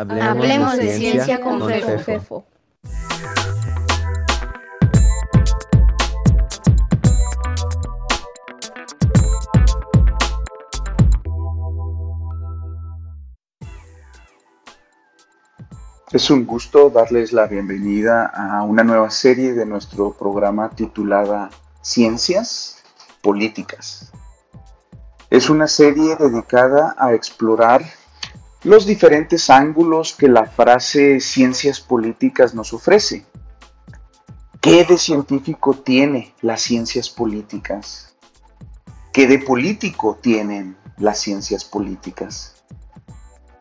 Hablemos, de, ciencia, con, Fefo. Es un gusto darles la bienvenida a una nueva serie de nuestro programa titulada Ciencias Políticas. Es una serie dedicada a explorar los diferentes ángulos que la frase ciencias políticas nos ofrece. ¿Qué de científico tiene las ciencias políticas? ¿Qué de político tienen las ciencias políticas?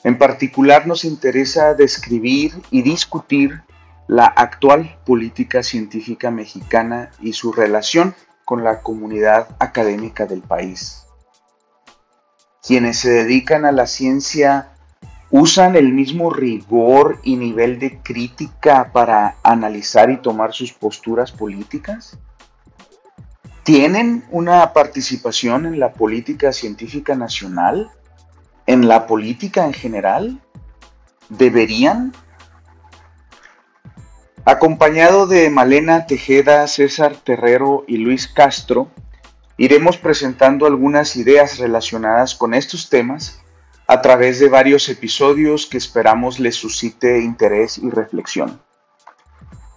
En particular nos interesa describir y discutir la actual política científica mexicana y su relación con la comunidad académica del país. Quienes se dedican a la ciencia usan el mismo rigor y nivel de crítica para analizar y tomar sus posturas políticas? ¿Tienen una participación en la política científica nacional? en la política en general? ¿Deberían? Acompañado de Malena Tejeda, César Terrero y Luis Castro, iremos presentando algunas ideas relacionadas con estos temas a través de varios episodios que esperamos les suscite interés y reflexión.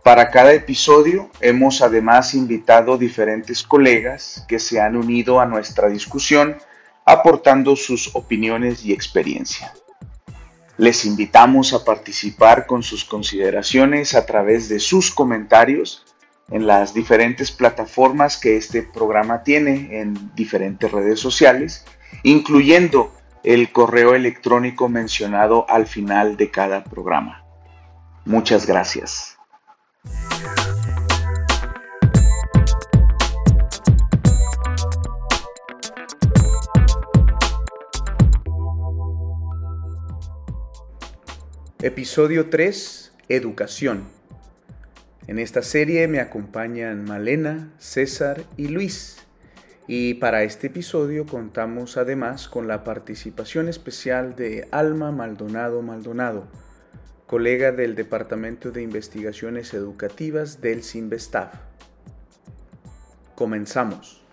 Para cada episodio hemos además invitado diferentes colegas que se han unido a nuestra discusión aportando sus opiniones y experiencia. Les invitamos a participar con sus consideraciones a través de sus comentarios en las diferentes plataformas que este programa tiene en diferentes redes sociales, incluyendo el correo electrónico mencionado al final de cada programa. Muchas gracias. Episodio 3. Educación. En esta serie me acompañan Malena, César y Luis. Y para este episodio contamos además con la participación especial de Alma Maldonado Maldonado, colega del Departamento de Investigaciones Educativas del CIMBESTAF. Comenzamos.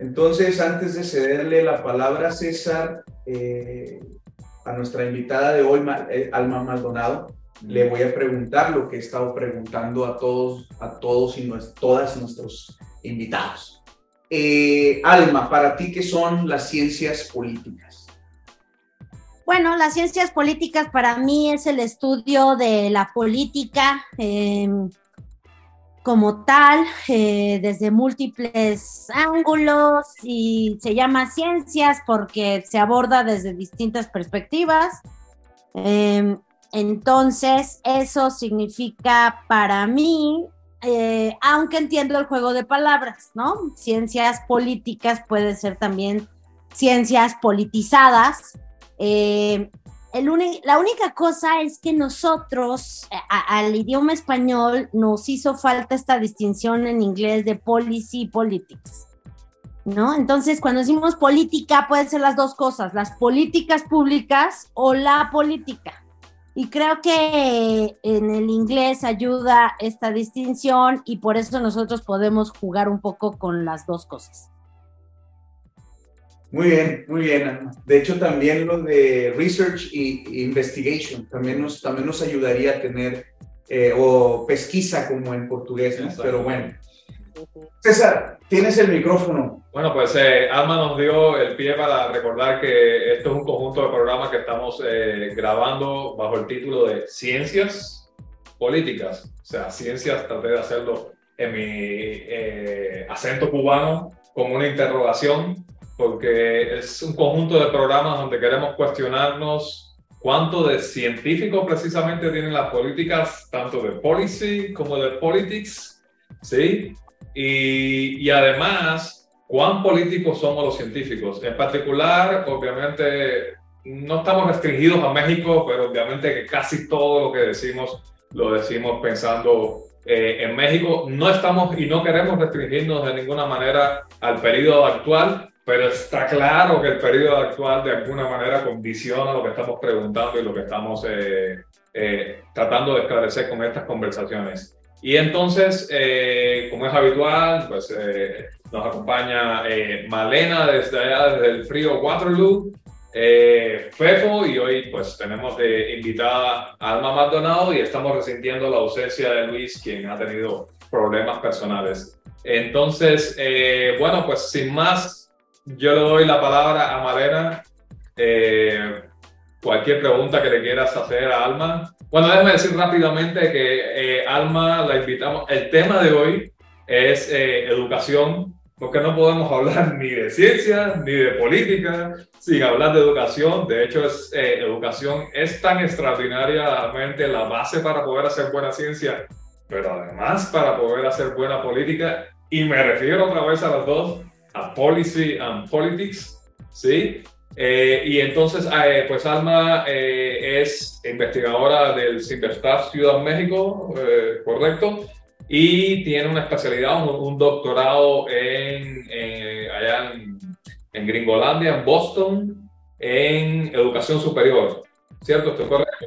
Entonces, antes de cederle la palabra a César, eh, a nuestra invitada de hoy, eh, Alma Maldonado, le voy a preguntar lo que he estado preguntando a todos, a todos y todas nuestros invitados. Eh, Alma, para ti, ¿qué son las ciencias políticas? Bueno, las ciencias políticas para mí es el estudio de la política, em, como tal, eh, desde múltiples ángulos y se llama ciencias porque se aborda desde distintas perspectivas. Em, entonces, eso significa para mí, eh, aunque entiendo el juego de palabras, ¿no? Ciencias políticas puede ser también ciencias politizadas. Eh, la única cosa es que nosotros, eh, al idioma español, nos hizo falta esta distinción en inglés de policy y politics. ¿No? Entonces, cuando decimos política, pueden ser las dos cosas, las políticas públicas o la política. Y creo que en el inglés ayuda esta distinción y por eso nosotros podemos jugar un poco con las dos cosas. Muy bien, muy bien. De hecho, también lo de research e investigation también nos, también nos ayudaría a tener, eh, o pesquisa como en portugués, pero bueno. César, tienes el micrófono. Bueno, pues eh, Alma nos dio el pie para recordar que esto es un conjunto de programas que estamos eh, grabando bajo el título de Ciencias Políticas. O sea, ciencias, traté de hacerlo en mi acento cubano como una interrogación porque es un conjunto de programas donde queremos cuestionarnos cuánto de científico precisamente tienen las políticas, tanto de policy como de politics, ¿sí? Y, y además, cuán políticos somos los científicos. En particular, obviamente, no estamos restringidos a México, pero obviamente que casi todo lo que decimos lo decimos pensando eh, en México. No estamos y no queremos restringirnos de ninguna manera al periodo actual, pero está claro que el periodo actual de alguna manera condiciona lo que estamos preguntando y lo que estamos eh, eh, tratando de esclarecer con estas conversaciones. Y entonces, eh, como es habitual, pues nos acompaña Malena desde allá, desde el frío Waterloo, Fefo, y hoy pues tenemos de invitada a Alma Maldonado y estamos resintiendo la ausencia de Luis, quien ha tenido problemas personales. Entonces, bueno, pues sin más, yo le doy la palabra a Malena. Eh, cualquier pregunta que le quieras hacer a Alma. Bueno, déjame decir rápidamente que eh, Alma la invitamos. El tema de hoy es eh, educación, porque no podemos hablar ni de ciencia ni de política sin hablar de educación. De hecho, es, educación es tan extraordinariamente la base para poder hacer buena ciencia, pero además para poder hacer buena política. Y me refiero otra vez a las dos a Policy and Politics, ¿sí? Eh, y entonces, eh, pues Alma eh, es investigadora del Cinterstaff Ciudad México, correcto, y tiene una especialidad, un, doctorado en, allá en, en, Gringolandia, en Boston, en educación superior, ¿cierto? ¿Estoy correcto?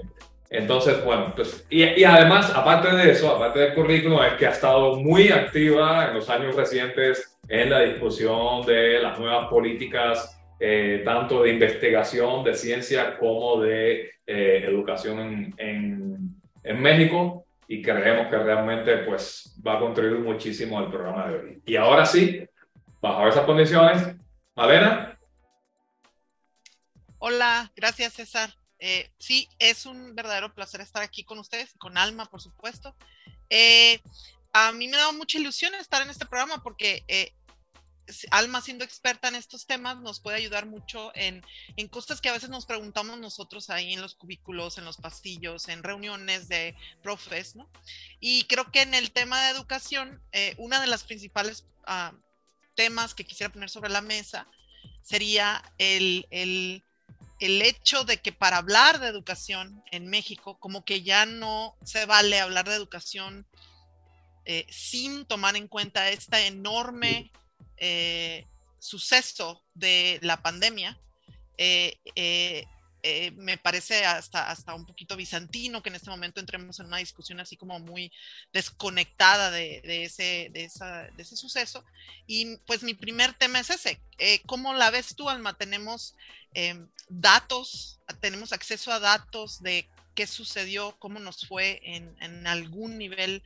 Entonces, bueno, pues, y, y, además, aparte de eso, aparte del currículum, es que ha estado muy activa en los años recientes en la discusión de las nuevas políticas, eh, tanto de investigación, de ciencia, como de eh, educación en, en, México, y creemos que realmente pues, va a contribuir muchísimo al programa de hoy. Y ahora sí, bajo esas condiciones, Malena. Hola, gracias César. Eh, sí, es un verdadero placer estar aquí con ustedes, con Alma, por supuesto. a mí me da mucha ilusión estar en este programa porque Alma siendo experta en estos temas nos puede ayudar mucho en, cosas que a veces nos preguntamos nosotros ahí en los cubículos, en los pasillos, en reuniones de profes, ¿no? Y creo que en el tema de educación, eh, una de las principales ah, temas que quisiera poner sobre la mesa sería el, hecho de que para hablar de educación en México, como que ya no se vale hablar de educación eh, sin tomar en cuenta esta enorme eh, suceso de la pandemia, eh, eh, me parece hasta, hasta un poquito bizantino que en este momento entremos en una discusión así como muy desconectada de, ese, de, ese suceso. Y pues mi primer tema es ese. ¿Cómo la ves tú, Alma? Tenemos datos, tenemos acceso a datos de qué sucedió, cómo nos fue en, en algún nivel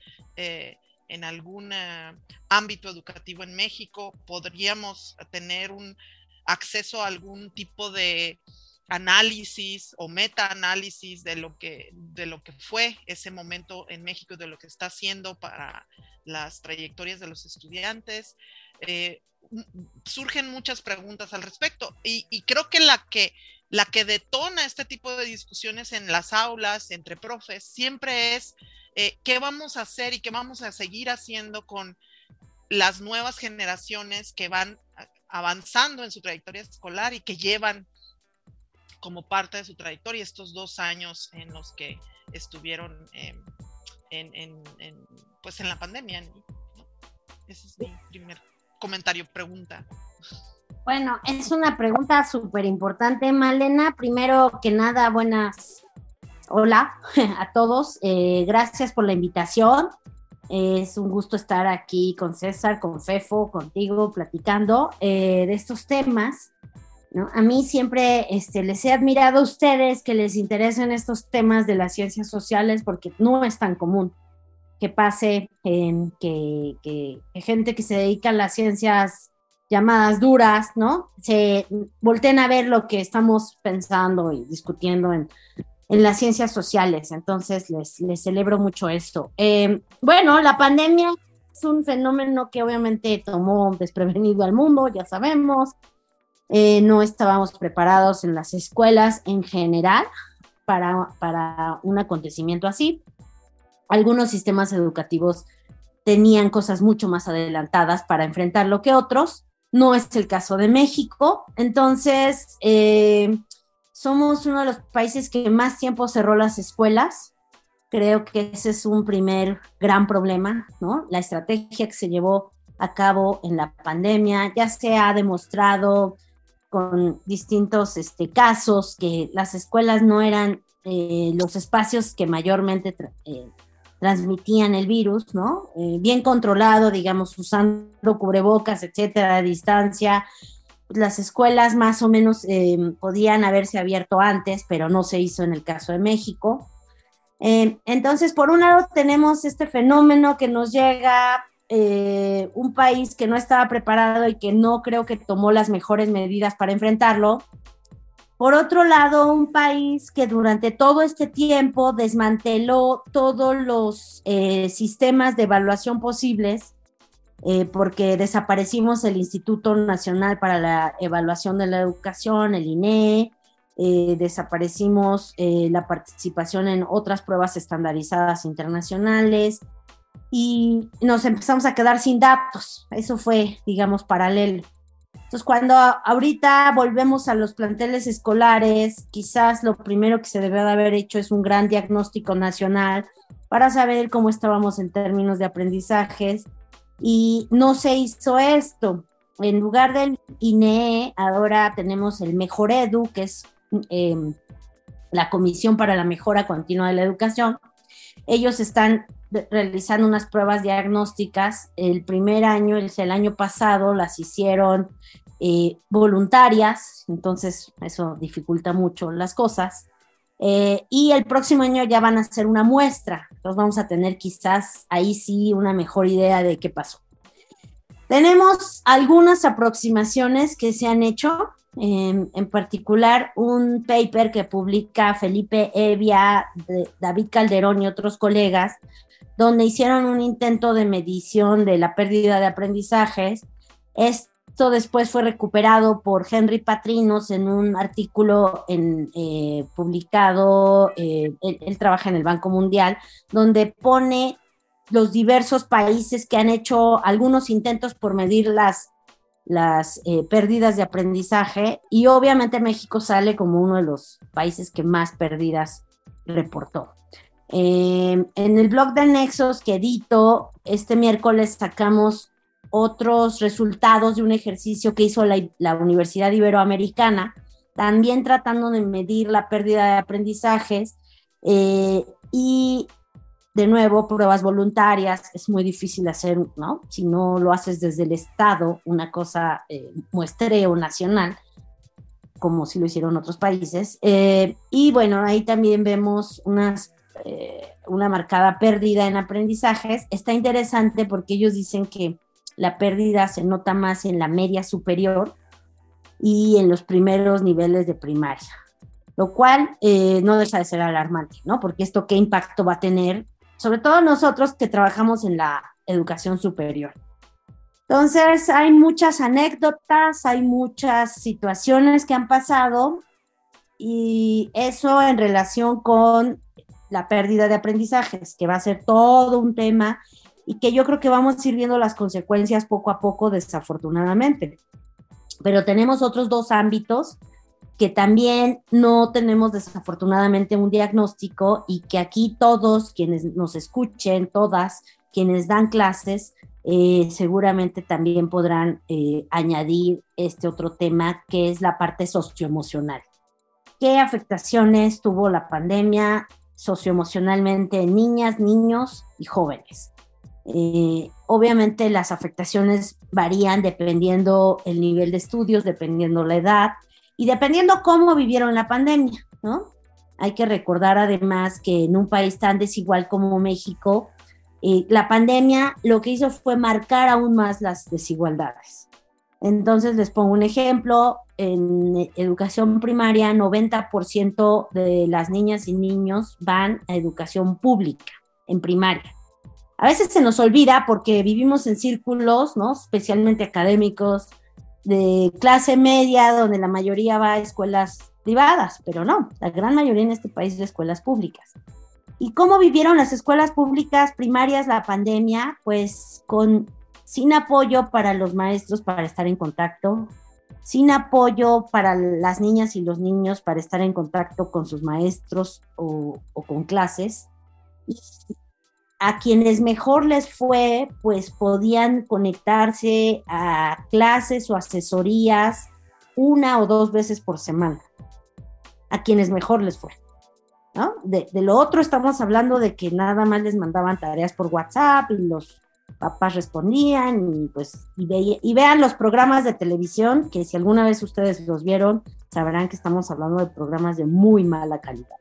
en algún eh, ámbito educativo en México, podríamos tener un acceso a algún tipo de análisis o metaanálisis de lo que de lo que fue ese momento en México de lo que está haciendo para las trayectorias de los estudiantes eh, surgen muchas preguntas al respecto y, creo que la que la que detona este tipo de discusiones en las aulas entre profes siempre es eh, qué vamos a hacer y qué vamos a seguir haciendo con las nuevas generaciones que van avanzando en su trayectoria escolar y que llevan como parte de su trayectoria estos dos años en los que estuvieron em, en, pues en la pandemia. Ese es mi primer comentario, pregunta. Bueno, es una pregunta súper importante, Malena. Primero que nada, buenas hola a todos, eh, gracias por la invitación. Es un gusto estar aquí con César, con Fefo, contigo, platicando eh, de estos temas. A mí siempre este, les he admirado a ustedes que les interesen estos temas de las ciencias sociales porque no es tan común que pase en que, que, gente que se dedica a las ciencias llamadas duras, ¿no? Se volteen a ver lo que estamos pensando y discutiendo en en las ciencias sociales. Entonces, les, celebro mucho esto. Eh, bueno, la pandemia es un fenómeno que obviamente tomó desprevenido al mundo, ya sabemos. Eh, no estábamos preparados en las escuelas en general para, para un acontecimiento así. Algunos sistemas educativos tenían cosas mucho más adelantadas para enfrentarlo que otros. No es el caso de México. Entonces, eh, somos uno de los países que más tiempo cerró las escuelas. Creo que ese es un primer gran problema, ¿no? La estrategia que se llevó a cabo en la pandemia. Ya se ha demostrado con distintos este, casos que las escuelas no eran eh, los espacios que mayormente eh, transmitían el virus, ¿no? Eh, bien controlado, digamos, usando cubrebocas, etcétera, a distancia. Las escuelas más o menos podían haberse abierto antes, pero no se hizo en el caso de México. entonces, por un lado tenemos este fenómeno que nos llega eh, un país que no estaba preparado y que no creo que tomó las mejores medidas para enfrentarlo. Por otro lado, un país que durante todo este tiempo desmanteló todos los eh, sistemas de evaluación posibles, eh, porque desaparecimos el Instituto Nacional para la Evaluación de la Educación, el INE, desaparecimos la participación en otras pruebas estandarizadas internacionales, y nos empezamos a quedar sin datos. Eso fue, digamos, paralelo. Entonces, cuando ahorita volvemos a los planteles escolares, quizás lo primero que se debe de haber hecho es un gran diagnóstico nacional para saber cómo estábamos en términos de aprendizajes y no se hizo esto. En lugar del INE, ahora tenemos el Mejor Edu, que es em, la Comisión para la Mejora Continua de la Educación. Ellos están realizando unas pruebas diagnósticas. El primer año, el año pasado, las hicieron eh, voluntarias, entonces eso dificulta mucho las cosas. Eh, y el próximo año ya van a hacer una muestra, entonces vamos a tener quizás ahí sí una mejor idea de qué pasó. Tenemos algunas aproximaciones que se han hecho, en particular un paper que publica Felipe Evia, David Calderón y otros colegas donde hicieron un intento de medición de la pérdida de aprendizajes. Esto después fue recuperado por Henry Patrinos en un artículo eh, publicado, eh, él, trabaja en el Banco Mundial, donde pone los diversos países que han hecho algunos intentos por medir las, eh, pérdidas de aprendizaje y obviamente México sale como uno de los países que más pérdidas reportó. En el blog de Nexos que edito, este miércoles sacamos otros resultados de un ejercicio que hizo la, Universidad Iberoamericana, también tratando de medir la pérdida de aprendizajes eh, y de nuevo pruebas voluntarias, es muy difícil hacer, ¿no? Si no lo haces desde el Estado, una cosa eh, muestreo nacional, como si lo hicieron otros países. y bueno, ahí también vemos unas eh, una marcada pérdida en aprendizajes, está interesante porque ellos dicen que la pérdida se nota más en la media superior y en los primeros niveles de primaria, lo cual eh, no deja de ser alarmante, ¿no? Porque esto qué impacto va a tener, sobre todo nosotros que trabajamos en la educación superior. Entonces, hay muchas anécdotas, hay muchas situaciones que han pasado y eso en relación con la pérdida de aprendizajes, que va a ser todo un tema y que yo creo que vamos a ir viendo las consecuencias poco a poco, desafortunadamente. Pero tenemos otros dos ámbitos que también no tenemos desafortunadamente un diagnóstico y que aquí todos quienes nos escuchen, todas quienes dan clases, eh, seguramente también podrán eh, añadir este otro tema que es la parte socioemocional. ¿Qué afectaciones tuvo la pandemia socioemocionalmente en niñas, niños y jóvenes. Eh, obviamente las afectaciones varían dependiendo el nivel de estudios, dependiendo la edad y dependiendo cómo vivieron la pandemia, ¿no? Hay que recordar además que en un país tan desigual como México, eh, la pandemia lo que hizo fue marcar aún más las desigualdades. Entonces les pongo un ejemplo, en educación primaria 90% de las niñas y niños van a educación pública en primaria. A veces se nos olvida porque vivimos en círculos, ¿no? especialmente académicos, de clase media, donde la mayoría va a escuelas privadas, pero no, la gran mayoría en este país de escuelas públicas. ¿Y cómo vivieron las escuelas públicas primarias la pandemia? Pues con sin apoyo para los maestros para estar en contacto, sin apoyo para las niñas y los niños para estar en contacto con sus maestros o, con clases. A quienes mejor les fue, pues podían conectarse a clases o asesorías una o dos veces por semana. A quienes mejor les fue. ¿no? De, lo otro estamos hablando de que nada más les mandaban tareas por WhatsApp y los papás respondían y pues y, y vean los programas de televisión que si alguna vez ustedes los vieron sabrán que estamos hablando de programas de muy mala calidad.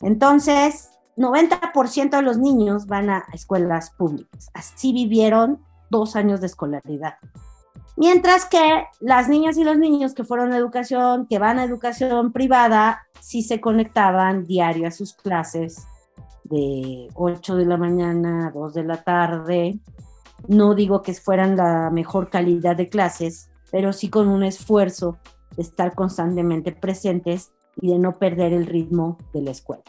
Entonces, 90% de los niños van a escuelas públicas. Así vivieron dos años de escolaridad. Mientras que las niñas y los niños que fueron a educación, que van a educación privada, sí se conectaban diario a sus clases de 8 de la mañana a 2 de la tarde. No digo que fueran la mejor calidad de clases, pero sí con un esfuerzo de estar constantemente presentes y de no perder el ritmo de la escuela.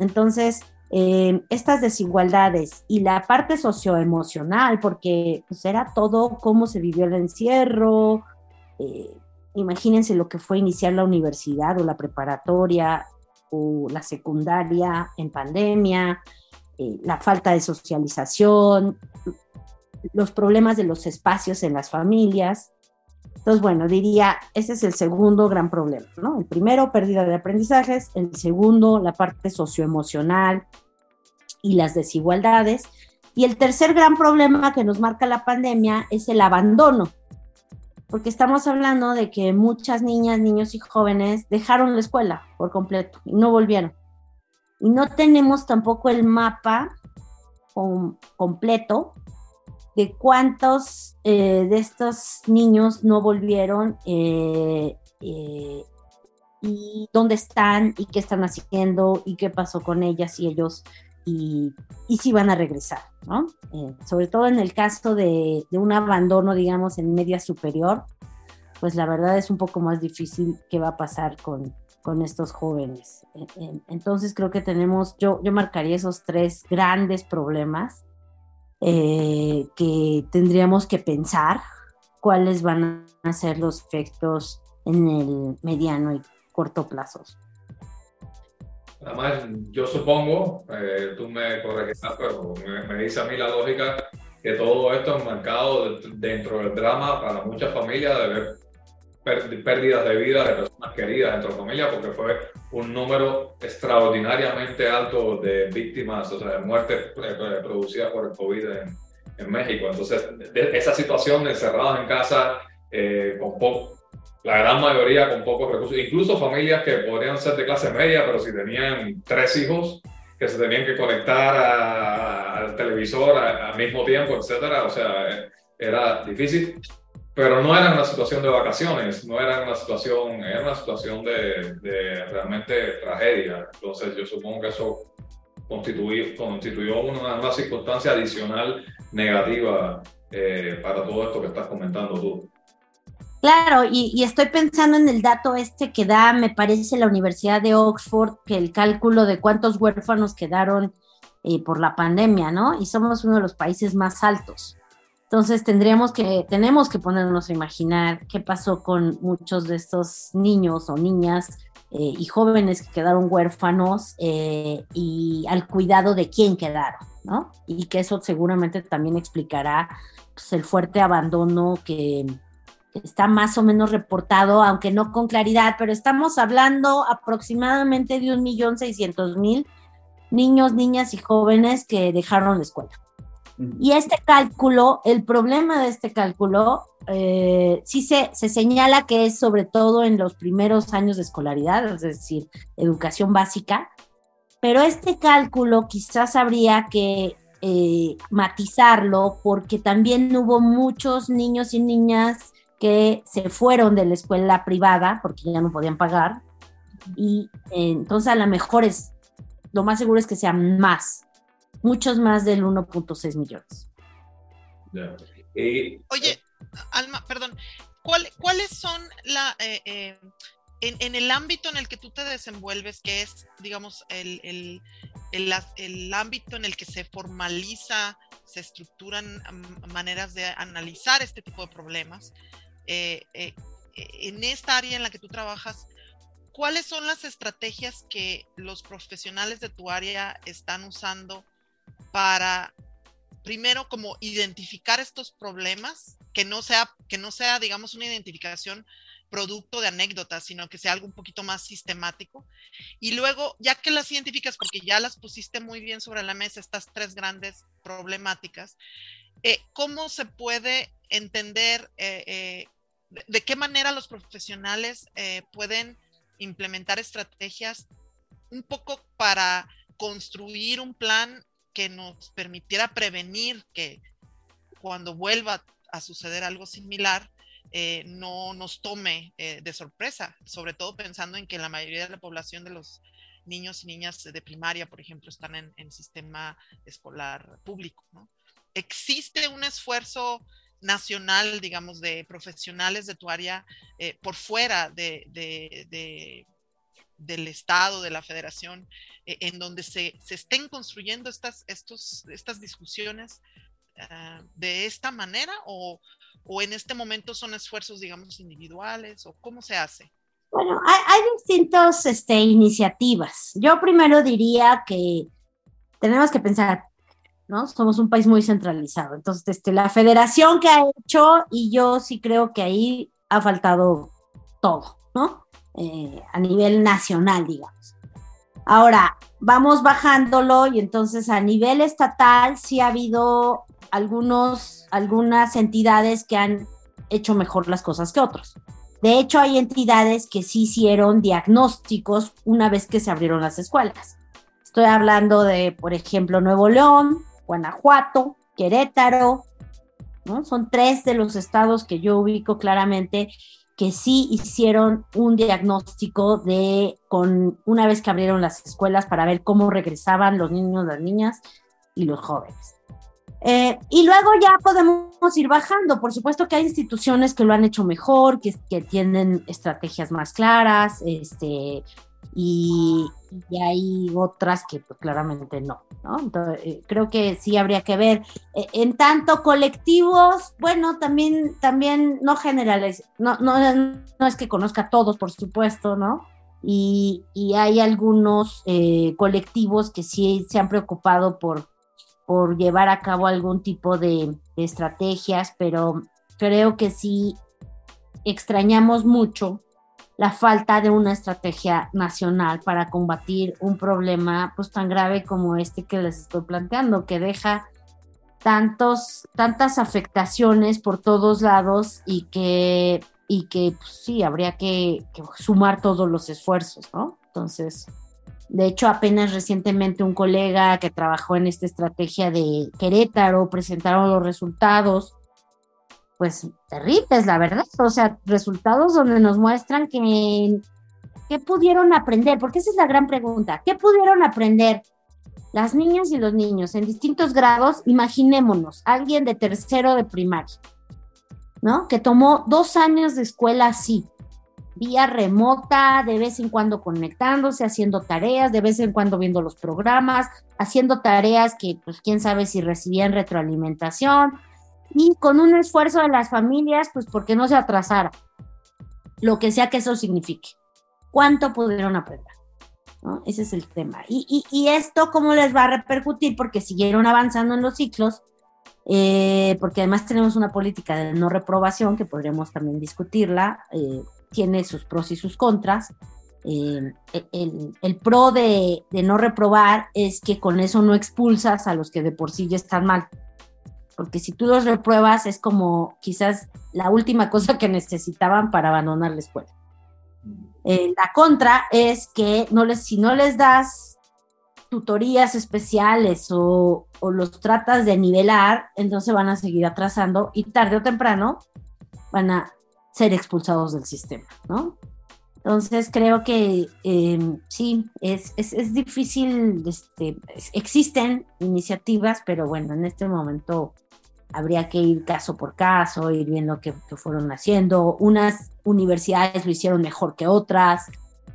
Entonces, eh, estas desigualdades y la parte socioemocional, porque pues, era todo cómo se vivió el encierro, eh, imagínense lo que fue iniciar la universidad o la preparatoria o la secundaria en pandemia, eh, la falta de socialización, los problemas de los espacios en las familias. Entonces, bueno, diría, ese es el segundo gran problema, ¿no? El primero, pérdida de aprendizajes, el segundo, la parte socioemocional y las desigualdades, y el tercer gran problema que nos marca la pandemia es el abandono, porque estamos hablando de que muchas niñas, niños y jóvenes dejaron la escuela por completo y no volvieron. Y no tenemos tampoco el mapa completo de cuántos eh, de estos niños no volvieron eh, eh, y dónde están y qué están haciendo y qué pasó con ellas y ellos y, si van a regresar, ¿no? sobre todo en el caso de, un abandono, digamos, en media superior, pues la verdad es un poco más difícil qué va a pasar con, con estos jóvenes. Entonces creo que tenemos, yo, yo marcaría esos tres grandes problemas eh, que tendríamos que pensar cuáles van a ser los efectos en el mediano y corto plazo. Además, yo supongo, eh, tú me corregirás, pero me, dice a mí la lógica que todo esto es marcado dentro del drama para muchas familias de ver pérdidas de vida de personas queridas de la familia, porque fue un número extraordinariamente alto de víctimas, o sea, de muertes eh, producidas por el COVID en, en México. Entonces, esa situación de encerrados en casa, eh, con la gran mayoría con pocos recursos, incluso familias que podrían ser de clase media, pero si tenían tres hijos que se tenían que conectar al televisor al mismo tiempo, etcétera, o sea, eh, era difícil pero no era una situación de vacaciones, no era una situación, era una situación de, de realmente tragedia. Entonces yo supongo que eso constituyó, una, circunstancia adicional negativa eh, para todo esto que estás comentando tú. Claro, y, y, estoy pensando en el dato este que da, me parece, la Universidad de Oxford, que el cálculo de cuántos huérfanos quedaron eh, por la pandemia, ¿no? Y somos uno de los países más altos. Entonces tendríamos que, tenemos que ponernos a imaginar qué pasó con muchos de estos niños o niñas eh, y jóvenes que quedaron huérfanos eh, y al cuidado de quién quedaron, ¿no? Y que eso seguramente también explicará pues, el fuerte abandono que, está más o menos reportado, aunque no con claridad, pero estamos hablando aproximadamente de un millón seiscientos mil niños, niñas y jóvenes que dejaron la escuela. Y este cálculo, el problema de este cálculo, eh, sí se, se, señala que es sobre todo en los primeros años de escolaridad, es decir, educación básica, pero este cálculo quizás habría que eh, matizarlo porque también hubo muchos niños y niñas que se fueron de la escuela privada porque ya no podían pagar y eh, entonces a lo mejor es, lo más seguro es que sean más, muchos más del 1.6 millones. Oye, Alma, perdón, ¿cuáles son la... Eh, eh, en, el ámbito en el que tú te desenvuelves, que es, digamos, el, el, el, ámbito en el que se formaliza, se estructuran maneras de analizar este tipo de problemas, eh, en esta área en la que tú trabajas, ¿cuáles son las estrategias que los profesionales de tu área están usando para, primero, como identificar estos problemas, que no sea, que no sea, digamos, una identificación producto de anécdotas, sino que sea algo un poquito más sistemático. Y luego, ya que las identificas, porque ya las pusiste muy bien sobre la mesa, estas tres grandes problemáticas, eh, ¿cómo se puede entender eh, eh, de, qué manera los profesionales pueden implementar estrategias un poco para construir un plan que nos permitiera prevenir que cuando vuelva a suceder algo similar, eh, no nos tome eh, de sorpresa, sobre todo pensando en que la mayoría de la población de los niños y niñas de primaria, por ejemplo, están en, en sistema escolar público. ¿Existe un esfuerzo nacional, digamos, de profesionales de tu área eh, por fuera de, del Estado, de la Federación, en donde se, se, estén construyendo estas, estos, estas discusiones ah, de esta manera o, o en este momento son esfuerzos, digamos, individuales o cómo se hace? Bueno, hay, distintas este, iniciativas. Yo primero diría que tenemos que pensar, ¿no? Somos un país muy centralizado. Entonces, este, la federación que ha hecho, y yo sí creo que ahí ha faltado todo, ¿no? Eh, a nivel nacional, digamos. Ahora, vamos bajándolo y entonces a nivel estatal sí ha habido algunos, algunas entidades que han hecho mejor las cosas que otros. De hecho, hay entidades que sí hicieron diagnósticos una vez que se abrieron las escuelas. Estoy hablando de, por ejemplo, Nuevo León, Guanajuato, Querétaro, ¿no? Son tres de los estados que yo ubico claramente que sí hicieron un diagnóstico de con una vez que abrieron las escuelas para ver cómo regresaban los niños, las niñas y los jóvenes. Eh, y luego ya podemos ir bajando. Por supuesto que hay instituciones que lo han hecho mejor, que, que tienen estrategias más claras, este, y, hay otras que pues, claramente no, ¿no? Entonces, eh, creo que sí habría que ver. Eh, en tanto colectivos, bueno, también, también no generales, no, no, no es que conozca a todos, por supuesto, ¿no? Y, y hay algunos colectivos que sí se han preocupado por por llevar a cabo algún tipo de, estrategias, pero creo que sí extrañamos mucho la falta de una estrategia nacional para combatir un problema pues tan grave como este que les estoy planteando, que deja tantos, tantas afectaciones por todos lados y que, y que pues, sí, habría que, que, sumar todos los esfuerzos, ¿no? Entonces, de hecho, apenas recientemente un colega que trabajó en esta estrategia de Querétaro presentaron los resultados, pues terribles, la verdad. O sea, resultados donde nos muestran que, ¿qué pudieron aprender? Porque esa es la gran pregunta. ¿Qué pudieron aprender las niñas y los niños en distintos grados? Imaginémonos, alguien de tercero de primaria, ¿no? Que tomó dos años de escuela así vía remota, de vez en cuando conectándose, haciendo tareas, de vez en cuando viendo los programas, haciendo tareas que pues quién sabe si recibían retroalimentación y con un esfuerzo de las familias, pues porque no se atrasara, lo que sea que eso signifique. ¿Cuánto pudieron aprender? Ese es el tema. Y, y, esto, ¿cómo les va a repercutir? Porque siguieron avanzando en los ciclos, eh, porque además tenemos una política de no reprobación que podríamos también discutirla, eh, tiene sus pros y sus contras. Eh, el, pro de, no reprobar es que con eso no expulsas a los que de por sí ya están mal. Porque si tú los repruebas es como quizás la última cosa que necesitaban para abandonar la escuela. Eh, la contra es que no les, si no les das tutorías especiales o, los tratas de nivelar, entonces van a seguir atrasando y tarde o temprano van a ser expulsados del sistema, ¿no? Entonces creo que em, sí, es, es, difícil, este, existen iniciativas, pero bueno, en este momento habría que ir caso por caso, ir viendo qué, fueron haciendo. Unas universidades lo hicieron mejor que otras,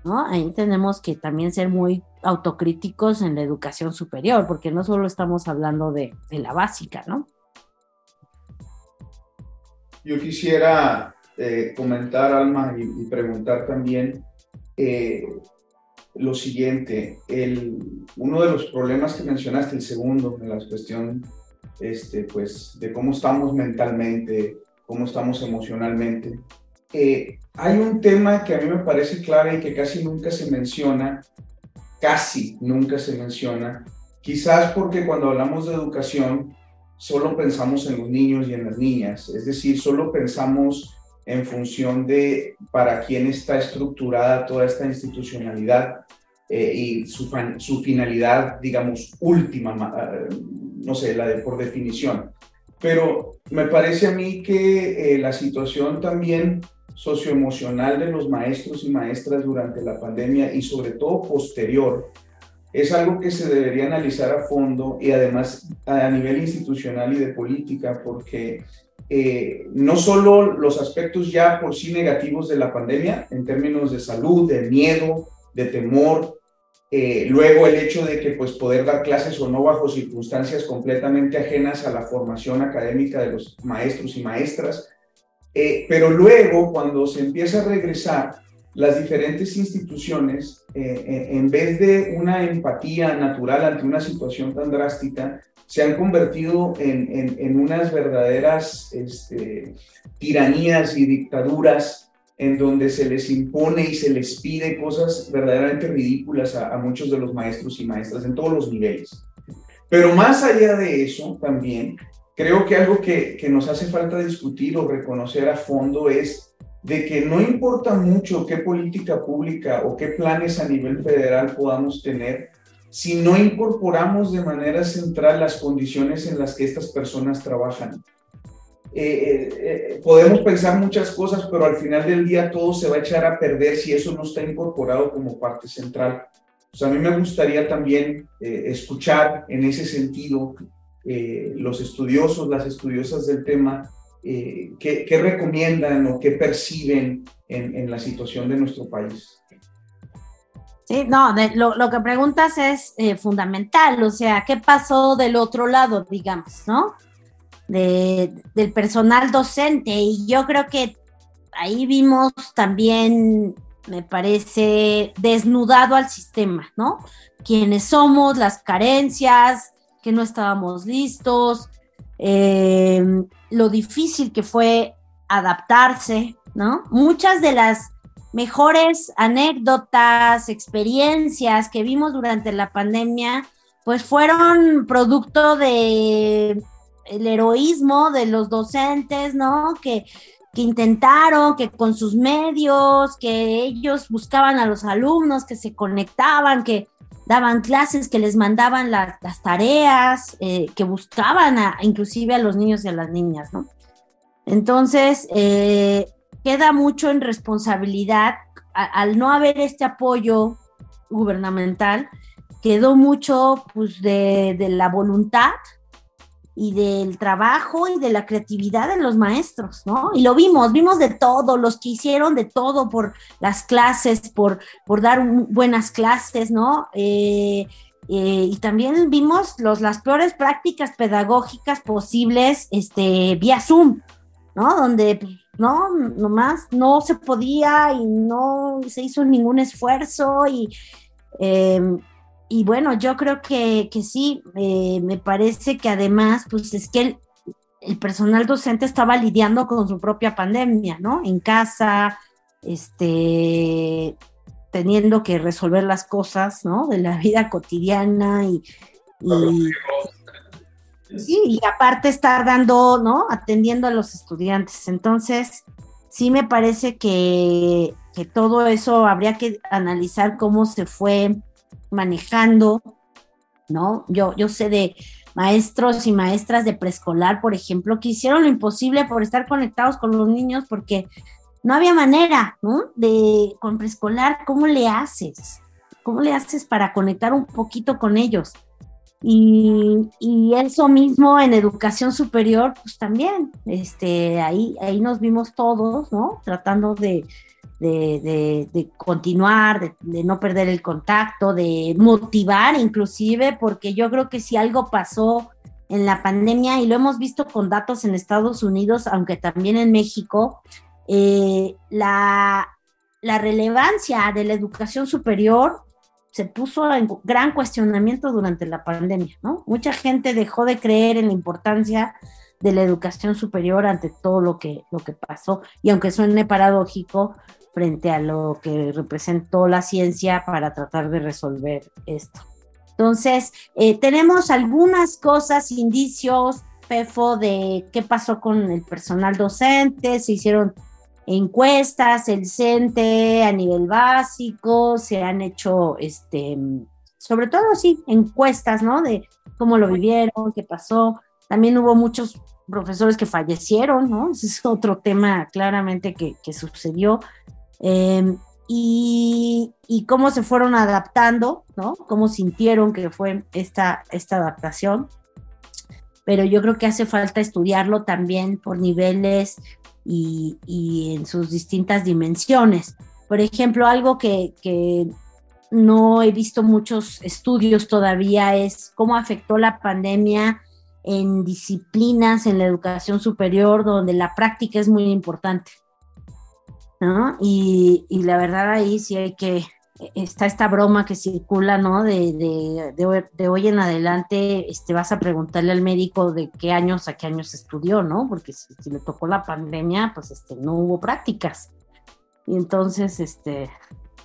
¿no? Ahí tenemos que también ser muy autocríticos en la educación superior, porque no solo estamos hablando de, de la básica, ¿no? Yo quisiera eh, comentar, Alma, y, preguntar también, eh, lo siguiente, el, uno de los problemas que mencionaste, el segundo, en la cuestión este, pues, de cómo estamos mentalmente, cómo estamos emocionalmente. Eh, hay un tema que a mí me parece clave y que casi nunca se menciona, casi nunca se menciona, quizás porque cuando hablamos de educación solo pensamos en los niños y en las niñas, es decir, solo pensamos en función de para quién está estructurada toda esta institucionalidad eh, y su, finalidad, digamos, última, no sé, la de por definición. Pero me parece a mí que eh, la situación también socioemocional de los maestros y maestras durante la pandemia y sobre todo posterior es algo que se debería analizar a fondo y además a nivel institucional y de política, porque eh, no solo los aspectos ya por sí negativos de la pandemia en términos de salud, de miedo, de temor, eh, luego el hecho de que pues poder dar clases o no bajo circunstancias completamente ajenas a la formación académica de los maestros y maestras, eh, pero luego cuando se empieza a regresar las diferentes instituciones, en vez de una empatía natural ante una situación tan drástica, se han convertido en, en, unas verdaderas este, tiranías y dictaduras en donde se les impone y se les pide cosas verdaderamente ridículas a, muchos de los maestros y maestras en todos los niveles. Pero más allá de eso, también creo que algo que, que nos hace falta discutir o reconocer a fondo es de que no importa mucho qué política pública o qué planes a nivel federal podamos tener, si no incorporamos de manera central las condiciones en las que estas personas trabajan. Eh, eh, eh, podemos pensar muchas cosas, pero al final del día todo se va a echar a perder si eso no está incorporado como parte central. Pues a mí me gustaría también escuchar en ese sentido los estudiosos, las estudiosas del tema, qué, recomiendan o qué perciben en, en la situación de nuestro país. Sí, no, lo, que preguntas es eh, fundamental, o sea, ¿qué pasó del otro lado, digamos, no? Del personal docente. Y yo creo que ahí vimos también, me parece, desnudado al sistema, ¿no? Quiénes somos, las carencias, que no estábamos listos, eh, lo difícil que fue adaptarse, ¿no? Muchas de las mejores anécdotas, experiencias que vimos durante la pandemia, pues fueron producto de el heroísmo de los docentes, ¿no? Que, que intentaron, que con sus medios, que ellos buscaban a los alumnos, que se conectaban, que daban clases, que les mandaban las tareas, eh, que buscaban inclusive a los niños y a las niñas, ¿no? Entonces, eh, queda mucho en responsabilidad, al no haber este apoyo gubernamental, quedó mucho pues, de, la voluntad y del trabajo y de la creatividad de los maestros, ¿no? Y lo vimos, vimos de todo, los que hicieron de todo por las clases, por, por dar buenas clases, ¿no? Eh, eh, y también vimos las peores prácticas pedagógicas posibles este, vía Zoom, ¿no? Donde ¿no? Nomás no se podía y no se hizo ningún esfuerzo y, em, y bueno, yo creo que, sí, eh, me parece que además, pues es que el, el, personal docente estaba lidiando con su propia pandemia, ¿no? En casa, este, teniendo que resolver las cosas, ¿no? De la vida cotidiana y, y Sí, y aparte estar dando, ¿no? Atendiendo a los estudiantes. Entonces, sí me parece que, todo eso habría que analizar cómo se fue manejando, ¿no? Yo, yo sé de maestros y maestras de preescolar, por ejemplo, que hicieron lo imposible por estar conectados con los niños porque no había manera, ¿no? De con preescolar, ¿cómo le haces? ¿Cómo le haces para conectar un poquito con ellos? Y, eso mismo en educación superior, pues también, este, ahí, ahí nos vimos todos, ¿no? Tratando de, continuar, de, no perder el contacto, de motivar inclusive, porque yo creo que si algo pasó en la pandemia, y lo hemos visto con datos en Estados Unidos, aunque también en México, eh, la, la relevancia de la educación superior se puso en gran cuestionamiento durante la pandemia, ¿no? Mucha gente dejó de creer en la importancia de la educación superior ante todo lo que, lo que pasó. Y aunque suene paradójico, frente a lo que representó la ciencia para tratar de resolver esto. Entonces, eh, tenemos algunas cosas, indicios, PEFO, de qué pasó con el personal docente, se hicieron encuestas, el CENTE a nivel básico, se han hecho, este, sobre todo, sí, encuestas, ¿no? De cómo lo vivieron, qué pasó. También hubo muchos profesores que fallecieron, ¿no? Ese es otro tema claramente que, que sucedió. Em, y, y, cómo se fueron adaptando, ¿no? Cómo sintieron que fue esta, esta adaptación. Pero yo creo que hace falta estudiarlo también por niveles y, y en sus distintas dimensiones. Por ejemplo, algo que, que no he visto muchos estudios todavía es cómo afectó la pandemia en disciplinas en la educación superior donde la práctica es muy importante. Y, la verdad ahí sí hay que, está esta broma que circula, ¿no? De, de, hoy en adelante este, vas a preguntarle al médico de qué años a qué años estudió, ¿no? Porque si, le tocó la pandemia, pues este, no hubo prácticas. Y entonces, este,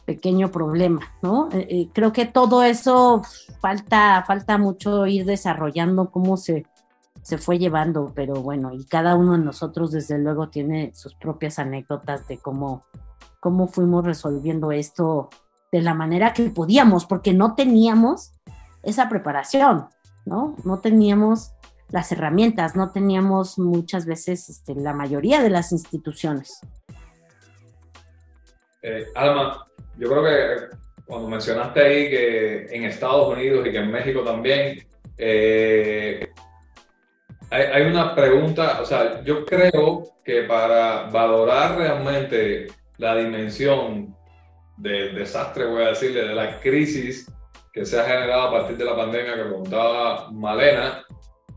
pequeño problema, ¿no? Eh, eh, creo que todo eso falta, falta mucho ir desarrollando cómo se, se fue llevando, pero bueno, y cada uno de nosotros desde luego tiene sus propias anécdotas de cómo, cómo fuimos resolviendo esto de la manera que podíamos, porque no teníamos esa preparación, ¿no? No teníamos las herramientas, no teníamos muchas veces este, la mayoría de las instituciones. Eh, Alma, yo creo que cuando mencionaste ahí que en Estados Unidos y que en México también, eh, hay, una pregunta, o sea, yo creo que para valorar realmente la dimensión del desastre, voy a decirle, de la crisis que se ha generado a partir de la pandemia que preguntaba Malena,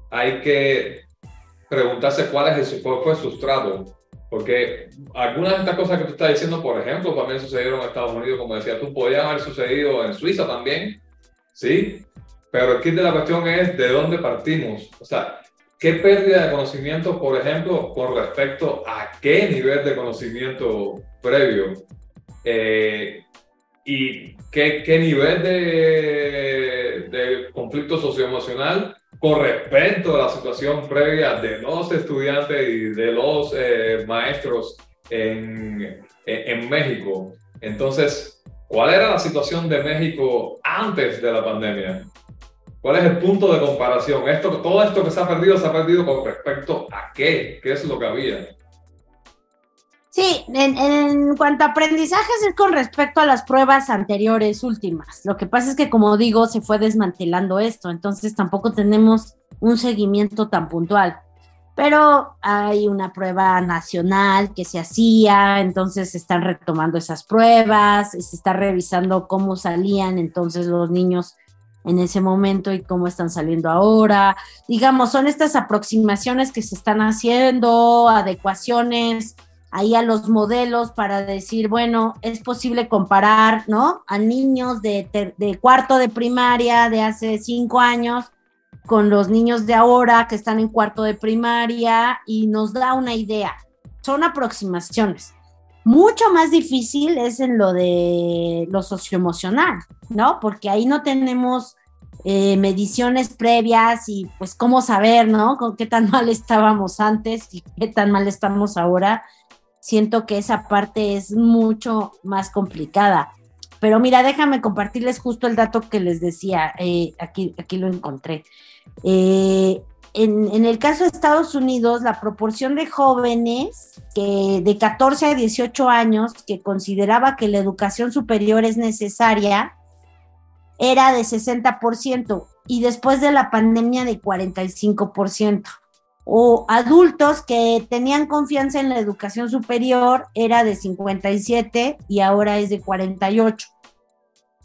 hay que preguntarse cuál, es el, cuál fue el sustrato. Porque algunas de estas cosas que tú estás diciendo, por ejemplo, también sucedieron en Estados Unidos, como decía tú, podían haber sucedido en Suiza también, ¿sí? Pero el kit de la cuestión es de dónde partimos. O sea, ¿Qué pérdida de conocimiento, por ejemplo, con respecto a qué nivel de conocimiento previo? Eh, ¿Y qué, qué nivel de, de, conflicto socioemocional con respecto a la situación previa de los estudiantes y de los eh, maestros en, en México? Entonces, ¿cuál era la situación de México antes de la pandemia? ¿Cuál es el punto de comparación? Esto, todo esto que se ha perdido, se ha perdido con respecto a qué, qué es lo que había. Sí, en, cuanto a aprendizajes es con respecto a las pruebas anteriores últimas. Lo que pasa es que, como digo, se fue desmantelando esto, entonces tampoco tenemos un seguimiento tan puntual. Pero hay una prueba nacional que se hacía, entonces se están retomando esas pruebas, se está revisando cómo salían entonces los niños en ese momento y cómo están saliendo ahora. Digamos, son estas aproximaciones que se están haciendo, adecuaciones ahí a los modelos para decir, bueno, es posible comparar, ¿no? A niños de, de cuarto de primaria de hace cinco años con los niños de ahora que están en cuarto de primaria y nos da una idea. Son aproximaciones. Mucho más difícil es en lo de lo socioemocional, ¿no? Porque ahí no tenemos eh, mediciones previas y pues cómo saber, ¿no? Con qué tan mal estábamos antes y qué tan mal estamos ahora. Siento que esa parte es mucho más complicada. Pero mira, déjame compartirles justo el dato que les decía. Eh, aquí, aquí lo encontré. Eh, en, el caso de Estados Unidos, la proporción de jóvenes que de 14 a 18 años que consideraba que la educación superior es necesaria era de 60% y después de la pandemia de 45%. O adultos que tenían confianza en la educación superior era de 57 y ahora es de 48.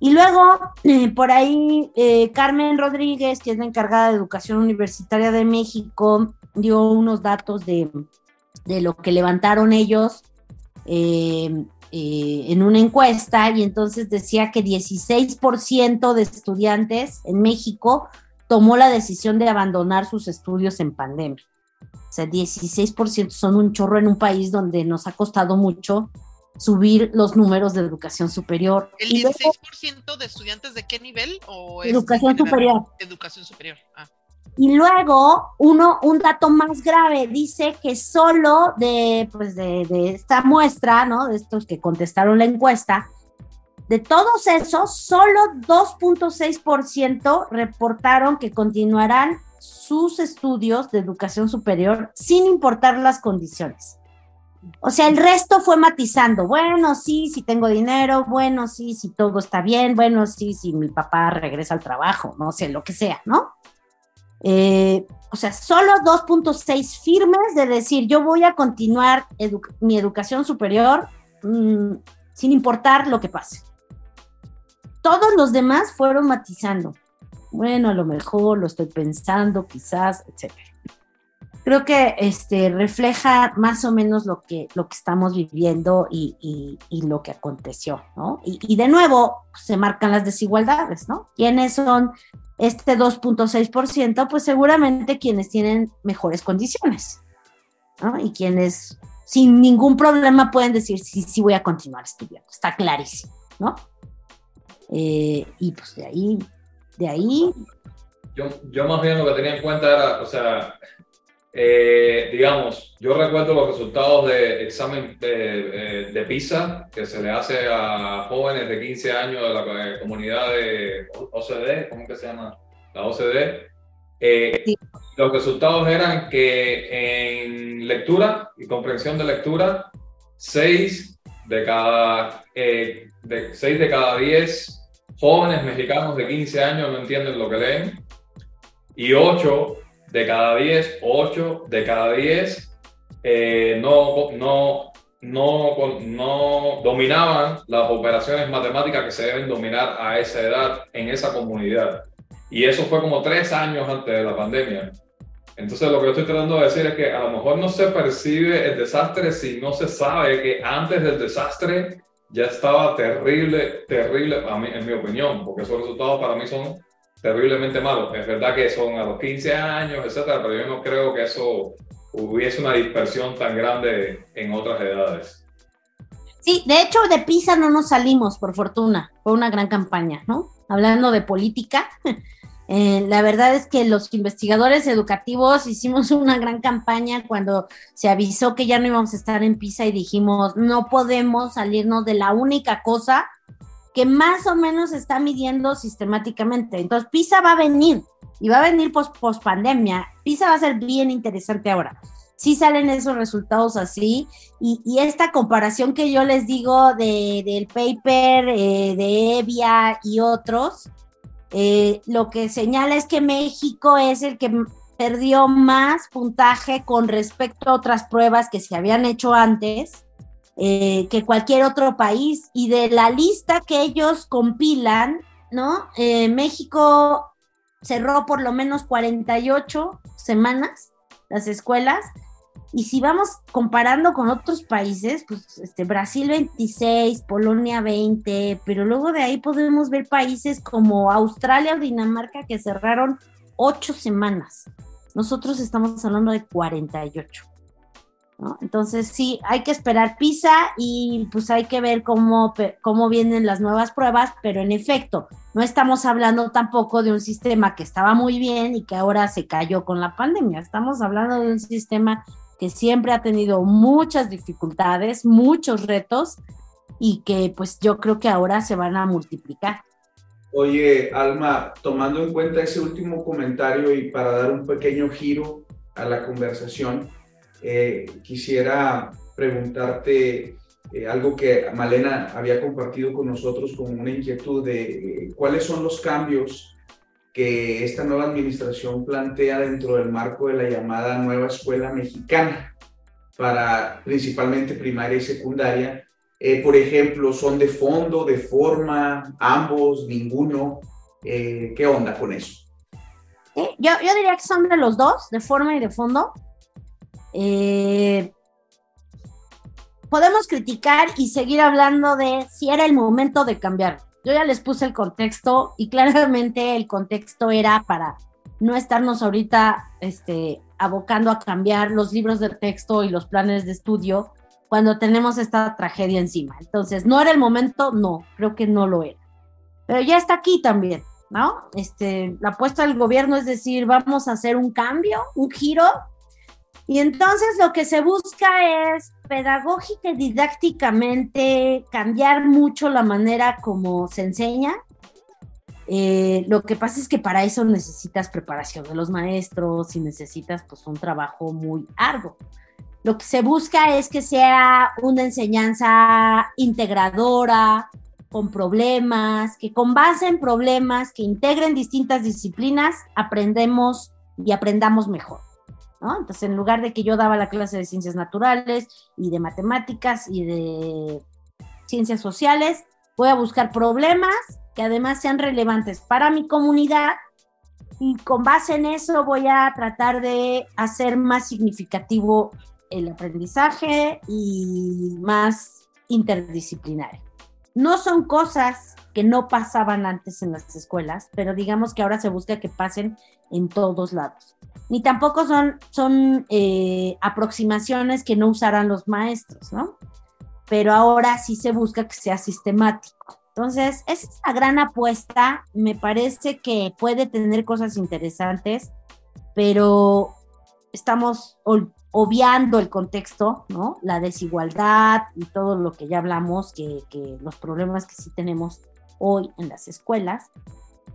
Y luego, eh, por ahí, eh, Carmen Rodríguez, que es la encargada de Educación Universitaria de México, dio unos datos de, lo que levantaron ellos eh, eh, en una encuesta y entonces decía que 16% de estudiantes en México tomó la decisión de abandonar sus estudios en pandemia. O sea, 16% son un chorro en un país donde nos ha costado mucho subir los números de educación superior. ¿El 16% de estudiantes de qué nivel? O educación superior. Educación superior. Ah. Y luego, uno, un dato más grave, dice que solo de, pues de, de esta muestra, ¿no? De estos que contestaron la encuesta, de todos esos, solo 2.6% reportaron que continuarán sus estudios de educación superior sin importar las condiciones. O sea, el resto fue matizando. Bueno, sí, si tengo dinero, bueno, sí, si todo está bien, bueno, sí, si mi papá regresa al trabajo, no sé, lo que sea, ¿no? Eh, o sea, solo 2.6 firmes de decir, yo voy a continuar mi educación superior mm, sin importar lo que pase. Todos los demás fueron matizando. Bueno, a lo mejor lo estoy pensando, quizás, etcétera creo que este, refleja más o menos lo que, lo que estamos viviendo y, lo que aconteció, ¿no? Y, de nuevo se marcan las desigualdades, ¿no? ¿Quiénes son este 2.6%? Pues seguramente quienes tienen mejores condiciones, ¿no? Y quienes sin ningún problema pueden decir, sí, sí voy a continuar estudiando, está clarísimo, ¿no? Eh, y pues de ahí, de ahí... Yo, yo más bien lo que tenía en cuenta era, o sea, eh, digamos, yo recuerdo los resultados de examen de, de, PISA que se le hace a jóvenes de 15 años de la comunidad de OCDE, ¿cómo que se llama? La OCDE. Eh, los resultados eran que en lectura y comprensión de lectura, 6 de cada, eh, de, 6 de cada 10 jóvenes mexicanos de 15 años no entienden lo que leen y 8 de cada 10, 8 de cada 10 eh, no, no, no, no dominaban las operaciones matemáticas que se deben dominar a esa edad en esa comunidad. Y eso fue como tres años antes de la pandemia. Entonces lo que yo estoy tratando de decir es que a lo mejor no se percibe el desastre si no se sabe que antes del desastre ya estaba terrible, terrible, a mí, en mi opinión, porque esos resultados para mí son terriblemente malo. Es verdad que son a los 15 años, etcétera, pero yo no creo que eso hubiese una dispersión tan grande en otras edades. Sí, de hecho de PISA no nos salimos, por fortuna. Fue una gran campaña, ¿no? Hablando de política, eh, la verdad es que los investigadores educativos hicimos una gran campaña cuando se avisó que ya no íbamos a estar en PISA y dijimos, no podemos salirnos de la única cosa que más o menos está midiendo sistemáticamente. Entonces, PISA va a venir y va a venir post, post pandemia. PISA va a ser bien interesante ahora. Sí salen esos resultados así y, esta comparación que yo les digo de, del paper eh, de Evia y otros, eh, lo que señala es que México es el que perdió más puntaje con respecto a otras pruebas que se habían hecho antes eh, que cualquier otro país. Y de la lista que ellos compilan, ¿no? Eh, México cerró por lo menos 48 semanas las escuelas. Y si vamos comparando con otros países, pues este, Brasil 26, Polonia 20, pero luego de ahí podemos ver países como Australia o Dinamarca que cerraron 8 semanas. Nosotros estamos hablando de 48. Entonces sí, hay que esperar PISA y pues hay que ver cómo, cómo vienen las nuevas pruebas, pero en efecto, no estamos hablando tampoco de un sistema que estaba muy bien y que ahora se cayó con la pandemia, estamos hablando de un sistema que siempre ha tenido muchas dificultades, muchos retos y que pues yo creo que ahora se van a multiplicar. Oye, Alma, tomando en cuenta ese último comentario y para dar un pequeño giro a la conversación, eh, quisiera preguntarte eh, algo que Malena había compartido con nosotros como una inquietud de eh, cuáles son los cambios que esta nueva administración plantea dentro del marco de la llamada nueva escuela mexicana para principalmente primaria y secundaria. por ejemplo, ¿son de fondo, de forma, ambos, ninguno? ¿Qué onda con eso? Yo, yo diría que son de los dos, de forma y de fondo. Eh, podemos criticar y seguir hablando de si era el momento de cambiar. Yo ya les puse el contexto y claramente el contexto era para no estarnos ahorita este, abocando a cambiar los libros de texto y los planes de estudio cuando tenemos esta tragedia encima. Entonces, ¿no era el momento? No, creo que no lo era. Pero ya está aquí también, ¿no? Este, la apuesta del gobierno es decir, vamos a hacer un cambio, un giro. Y entonces lo que se busca es pedagógica y didácticamente cambiar mucho la manera como se enseña. Eh, lo que pasa es que para eso necesitas preparación de los maestros y necesitas pues un trabajo muy arduo. Lo que se busca es que sea una enseñanza integradora, con problemas, que con base en problemas, que integren distintas disciplinas, aprendemos y aprendamos mejor. Entonces, en lugar de que yo daba la clase de ciencias naturales y de matemáticas y de ciencias sociales, voy a buscar problemas que además sean relevantes para mi comunidad y con base en eso voy a tratar de hacer más significativo el aprendizaje y más interdisciplinario. No son cosas que no pasaban antes en las escuelas, pero digamos que ahora se busca que pasen en todos lados. Ni tampoco son, son eh, aproximaciones que no usarán los maestros, ¿no? Pero ahora sí se busca que sea sistemático. Entonces, es una gran apuesta. Me parece que puede tener cosas interesantes, pero estamos obviando el contexto, ¿no? La desigualdad y todo lo que ya hablamos, que, los problemas que sí tenemos hoy en las escuelas.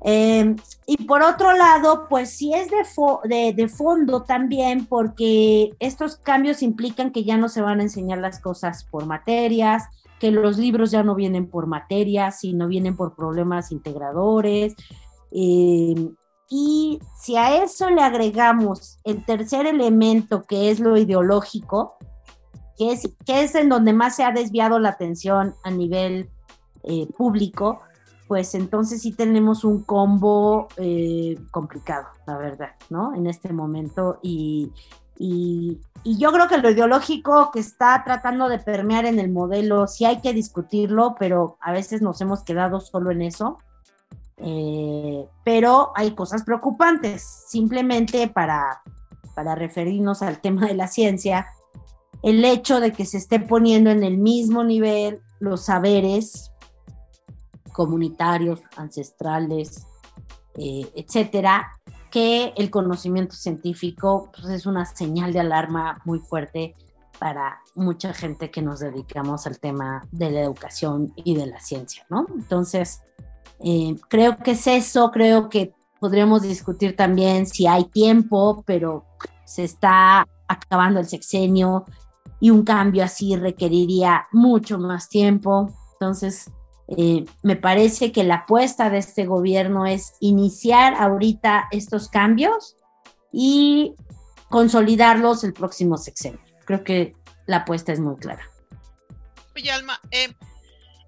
Em, y por otro lado, pues sí es de, de, fondo también, porque estos cambios implican que ya no se van a enseñar las cosas por materias, que los libros ya no vienen por materias, sino vienen por problemas integradores. Eh, y si a eso le agregamos el tercer elemento, que es lo ideológico, que es, que es en donde más se ha desviado la atención a nivel eh, público, pues entonces sí tenemos un combo eh, complicado, la verdad, ¿no? En este momento. Y, y, yo creo que lo ideológico que está tratando de permear en el modelo, sí hay que discutirlo, pero a veces nos hemos quedado solo en eso. Eh, pero hay cosas preocupantes, simplemente para, para referirnos al tema de la ciencia, el hecho de que se esté poniendo en el mismo nivel los saberes comunitarios, ancestrales, eh, etcétera, que el conocimiento científico pues, es una señal de alarma muy fuerte para mucha gente que nos dedicamos al tema de la educación y de la ciencia, ¿no? Entonces, eh, creo que es eso, creo que podríamos discutir también si hay tiempo, pero se está acabando el sexenio y un cambio así requeriría mucho más tiempo. Entonces, eh, me parece que la apuesta de este gobierno es iniciar ahorita estos cambios y consolidarlos el próximo sexenio. Creo que la apuesta es muy clara. Oye, Alma, eh,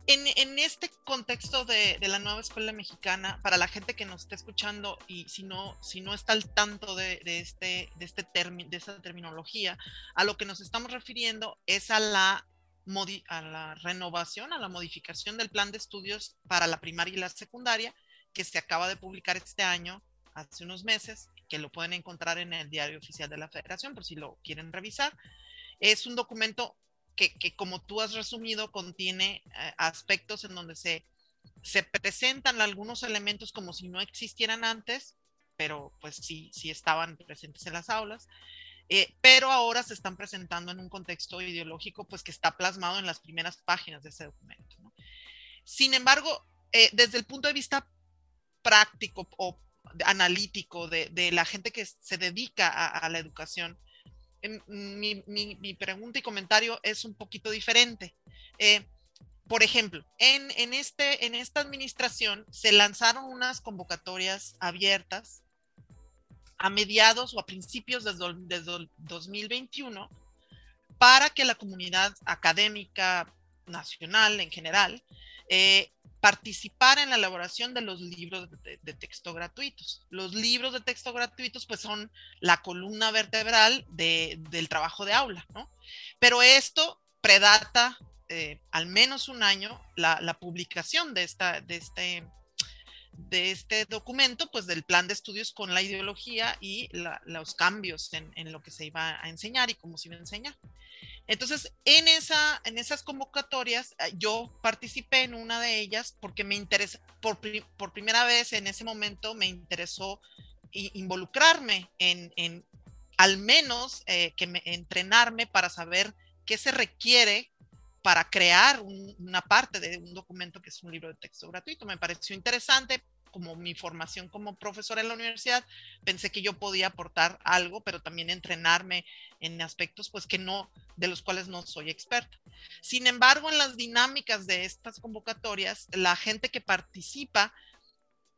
en, este contexto de, la nueva escuela mexicana, para la gente que nos está escuchando y si no, si no está al tanto de, este, de, este de esta terminología, a lo que nos estamos refiriendo es a la, a la renovación, a la modificación del plan de estudios para la primaria y la secundaria, que se acaba de publicar este año, hace unos meses, que lo pueden encontrar en el diario oficial de la federación, por si lo quieren revisar. Es un documento que, como tú has resumido, contiene eh, aspectos en donde se, se presentan algunos elementos como si no existieran antes, pero pues sí, sí estaban presentes en las aulas. Eh, pero ahora se están presentando en un contexto ideológico pues que está plasmado en las primeras páginas de ese documento. Sin embargo, eh, desde el punto de vista práctico o analítico de, de, la gente que se dedica a la educación, mi, pregunta y comentario es un poquito diferente. Eh, por ejemplo, en, este, en esta administración se lanzaron unas convocatorias abiertas a mediados o a principios de, 2021 para que la comunidad académica nacional en general eh, participar en la elaboración de los libros de, texto gratuitos. Los libros de texto gratuitos pues son la columna vertebral del trabajo de aula, ¿no? Pero esto predata eh, al menos un año la, publicación de, esta, de, este, de este documento, pues del plan de estudios con la ideología y los cambios en, lo que se iba a enseñar y cómo se iba a enseñar. Entonces, en, esa, en esas convocatorias, eh, yo participé en una de ellas porque me interesa, por, primera vez en ese momento me interesó involucrarme en, en al menos eh, que me, entrenarme para saber qué se requiere para crear una parte de un documento que es un libro de texto gratuito. Me pareció interesante como mi formación como profesora en la universidad, pensé que yo podía aportar algo, pero también entrenarme en aspectos pues que no, de los cuales no soy experta. Sin embargo, en las dinámicas de estas convocatorias, la gente que participa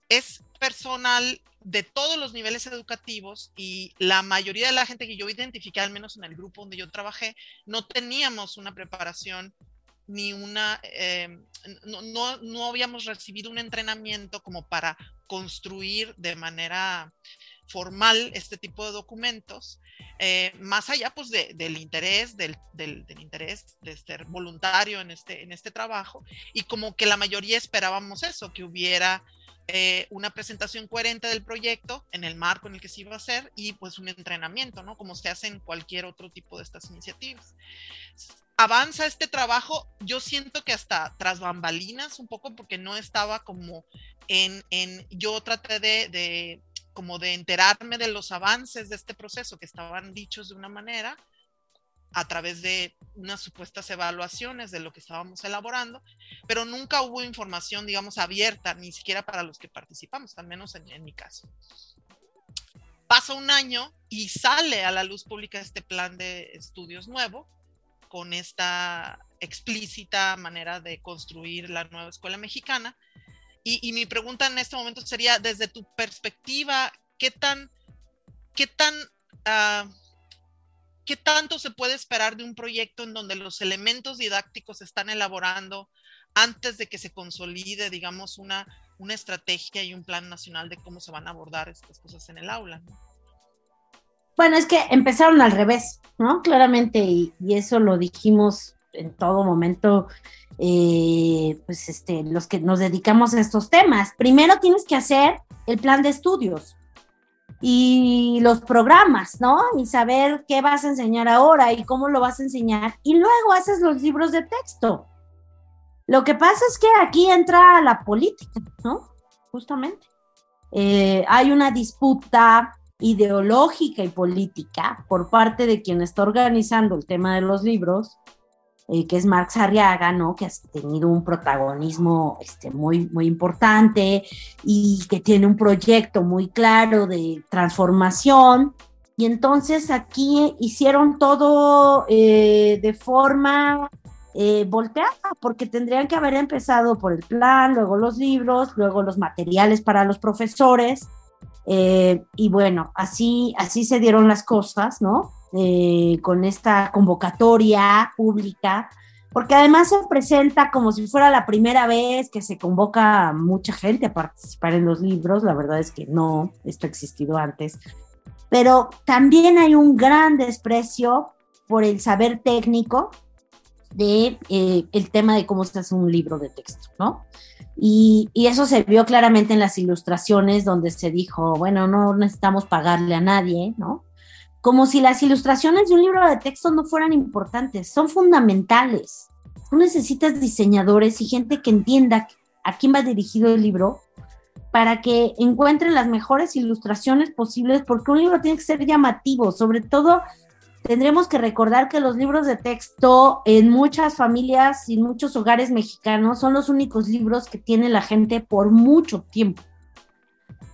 es personal de todos los niveles educativos y la mayoría de la gente que yo identifiqué, al menos en el grupo donde yo trabajé, no teníamos una preparación ni una, eh, no, no, habíamos recibido un entrenamiento como para construir de manera formal este tipo de documentos, eh, más allá pues del interés, del, del, interés de ser voluntario en este, en este trabajo, y como que la mayoría esperábamos eso, que hubiera eh, una presentación coherente del proyecto en el marco en el que se iba a hacer y pues un entrenamiento, ¿no? Como se hace en cualquier otro tipo de estas iniciativas avanza este trabajo, yo siento que hasta tras bambalinas un poco porque no estaba como en, en yo traté de, de, como de enterarme de los avances de este proceso que estaban dichos de una manera a través de unas supuestas evaluaciones de lo que estábamos elaborando, pero nunca hubo información, digamos, abierta, ni siquiera para los que participamos, al menos en, mi caso. Pasa un año y sale a la luz pública este plan de estudios nuevo, con esta explícita manera de construir la nueva escuela mexicana. Y, mi pregunta en este momento sería, desde tu perspectiva, ¿qué tan, qué tan, uh, qué tanto se puede esperar de un proyecto en donde los elementos didácticos se están elaborando antes de que se consolide, digamos, una, una estrategia y un plan nacional de cómo se van a abordar estas cosas en el aula? Bueno, es que empezaron al revés, ¿no? Claramente, y, eso lo dijimos en todo momento, eh, pues este, los que nos dedicamos a estos temas. Primero tienes que hacer el plan de estudios y los programas, ¿no? Y saber qué vas a enseñar ahora y cómo lo vas a enseñar. Y luego haces los libros de texto. Lo que pasa es que aquí entra la política, ¿no? Justamente. Eh, hay una disputa ideológica y política por parte de quien está organizando el tema de los libros, eh, que es Marx Arriaga, ¿no? Que ha tenido un protagonismo este, muy, muy importante y que tiene un proyecto muy claro de transformación. Y entonces aquí hicieron todo eh, de forma eh, volteada, porque tendrían que haber empezado por el plan, luego los libros, luego los materiales para los profesores, eh, y bueno, así, así se dieron las cosas, ¿no? Eh, con esta convocatoria pública, porque además se presenta como si fuera la primera vez que se convoca mucha gente a participar en los libros, la verdad es que no, esto ha existido antes, pero también hay un gran desprecio por el saber técnico de eh, el tema de cómo se hace un libro de texto, ¿no? Y, eso se vio claramente en las ilustraciones donde se dijo, bueno, no necesitamos pagarle a nadie, ¿no? Como si las ilustraciones de un libro de texto no fueran importantes, son fundamentales. Tú necesitas diseñadores y gente que entienda a quién va dirigido el libro para que encuentren las mejores ilustraciones posibles, porque un libro tiene que ser llamativo, sobre todo tendremos que recordar que los libros de texto en muchas familias y muchos hogares mexicanos son los únicos libros que tiene la gente por mucho tiempo.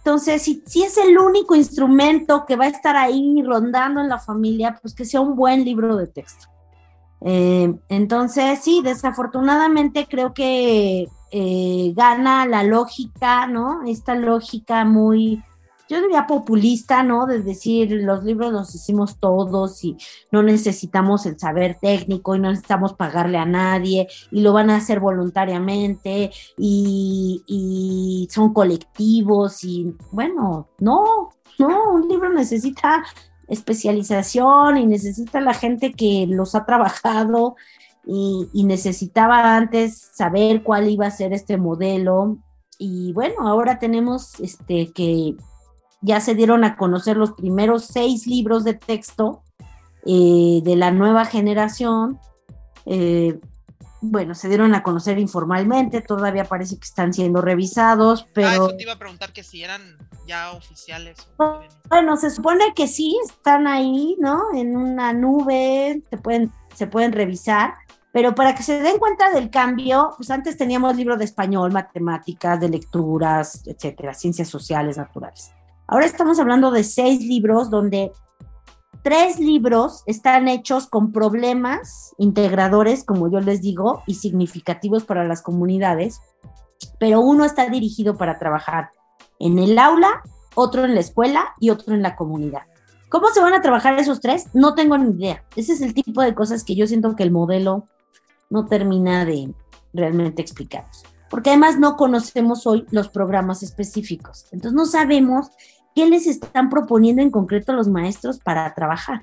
Entonces, si, si, es el único instrumento que va a estar ahí rondando en la familia, pues que sea un buen libro de texto. Eh, entonces, sí, desafortunadamente creo que eh, gana la lógica, ¿no? Esta lógica muy yo diría populista, ¿no? De decir, los libros los hicimos todos y no necesitamos el saber técnico y no necesitamos pagarle a nadie y lo van a hacer voluntariamente y, y son colectivos y bueno, no, no, un libro necesita especialización y necesita la gente que los ha trabajado y, necesitaba antes saber cuál iba a ser este modelo. Y bueno, ahora tenemos este que ya se dieron a conocer los primeros seis libros de texto eh, de la nueva generación. Eh, bueno, se dieron a conocer informalmente, todavía parece que están siendo revisados, pero... Ah, eso te iba a preguntar que si eran ya oficiales. Bueno, se supone que sí, están ahí, ¿no? En una nube, se pueden, se pueden revisar, pero para que se den cuenta del cambio, pues antes teníamos libros de español, matemáticas, de lecturas, etcétera, ciencias sociales, naturales. Ahora estamos hablando de seis libros donde tres libros están hechos con problemas integradores, como yo les digo, y significativos para las comunidades, pero uno está dirigido para trabajar en el aula, otro en la escuela y otro en la comunidad. ¿Cómo se van a trabajar esos tres? No tengo ni idea. Ese es el tipo de cosas que yo siento que el modelo no termina de realmente explicarnos. Porque además no conocemos hoy los programas específicos. Entonces no sabemos qué les están proponiendo en concreto los maestros para trabajar.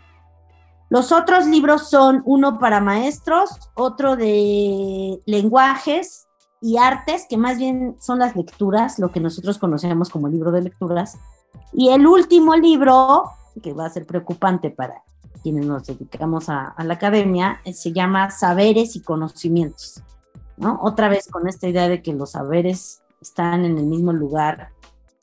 Los otros libros son uno para maestros, otro de lenguajes y artes, que más bien son las lecturas, lo que nosotros conocemos como libro de lecturas. Y el último libro, que va a ser preocupante para quienes nos dedicamos a, la academia, eh, se llama Saberes y Conocimientos. ¿no? Otra vez con esta idea de que los saberes están en el mismo lugar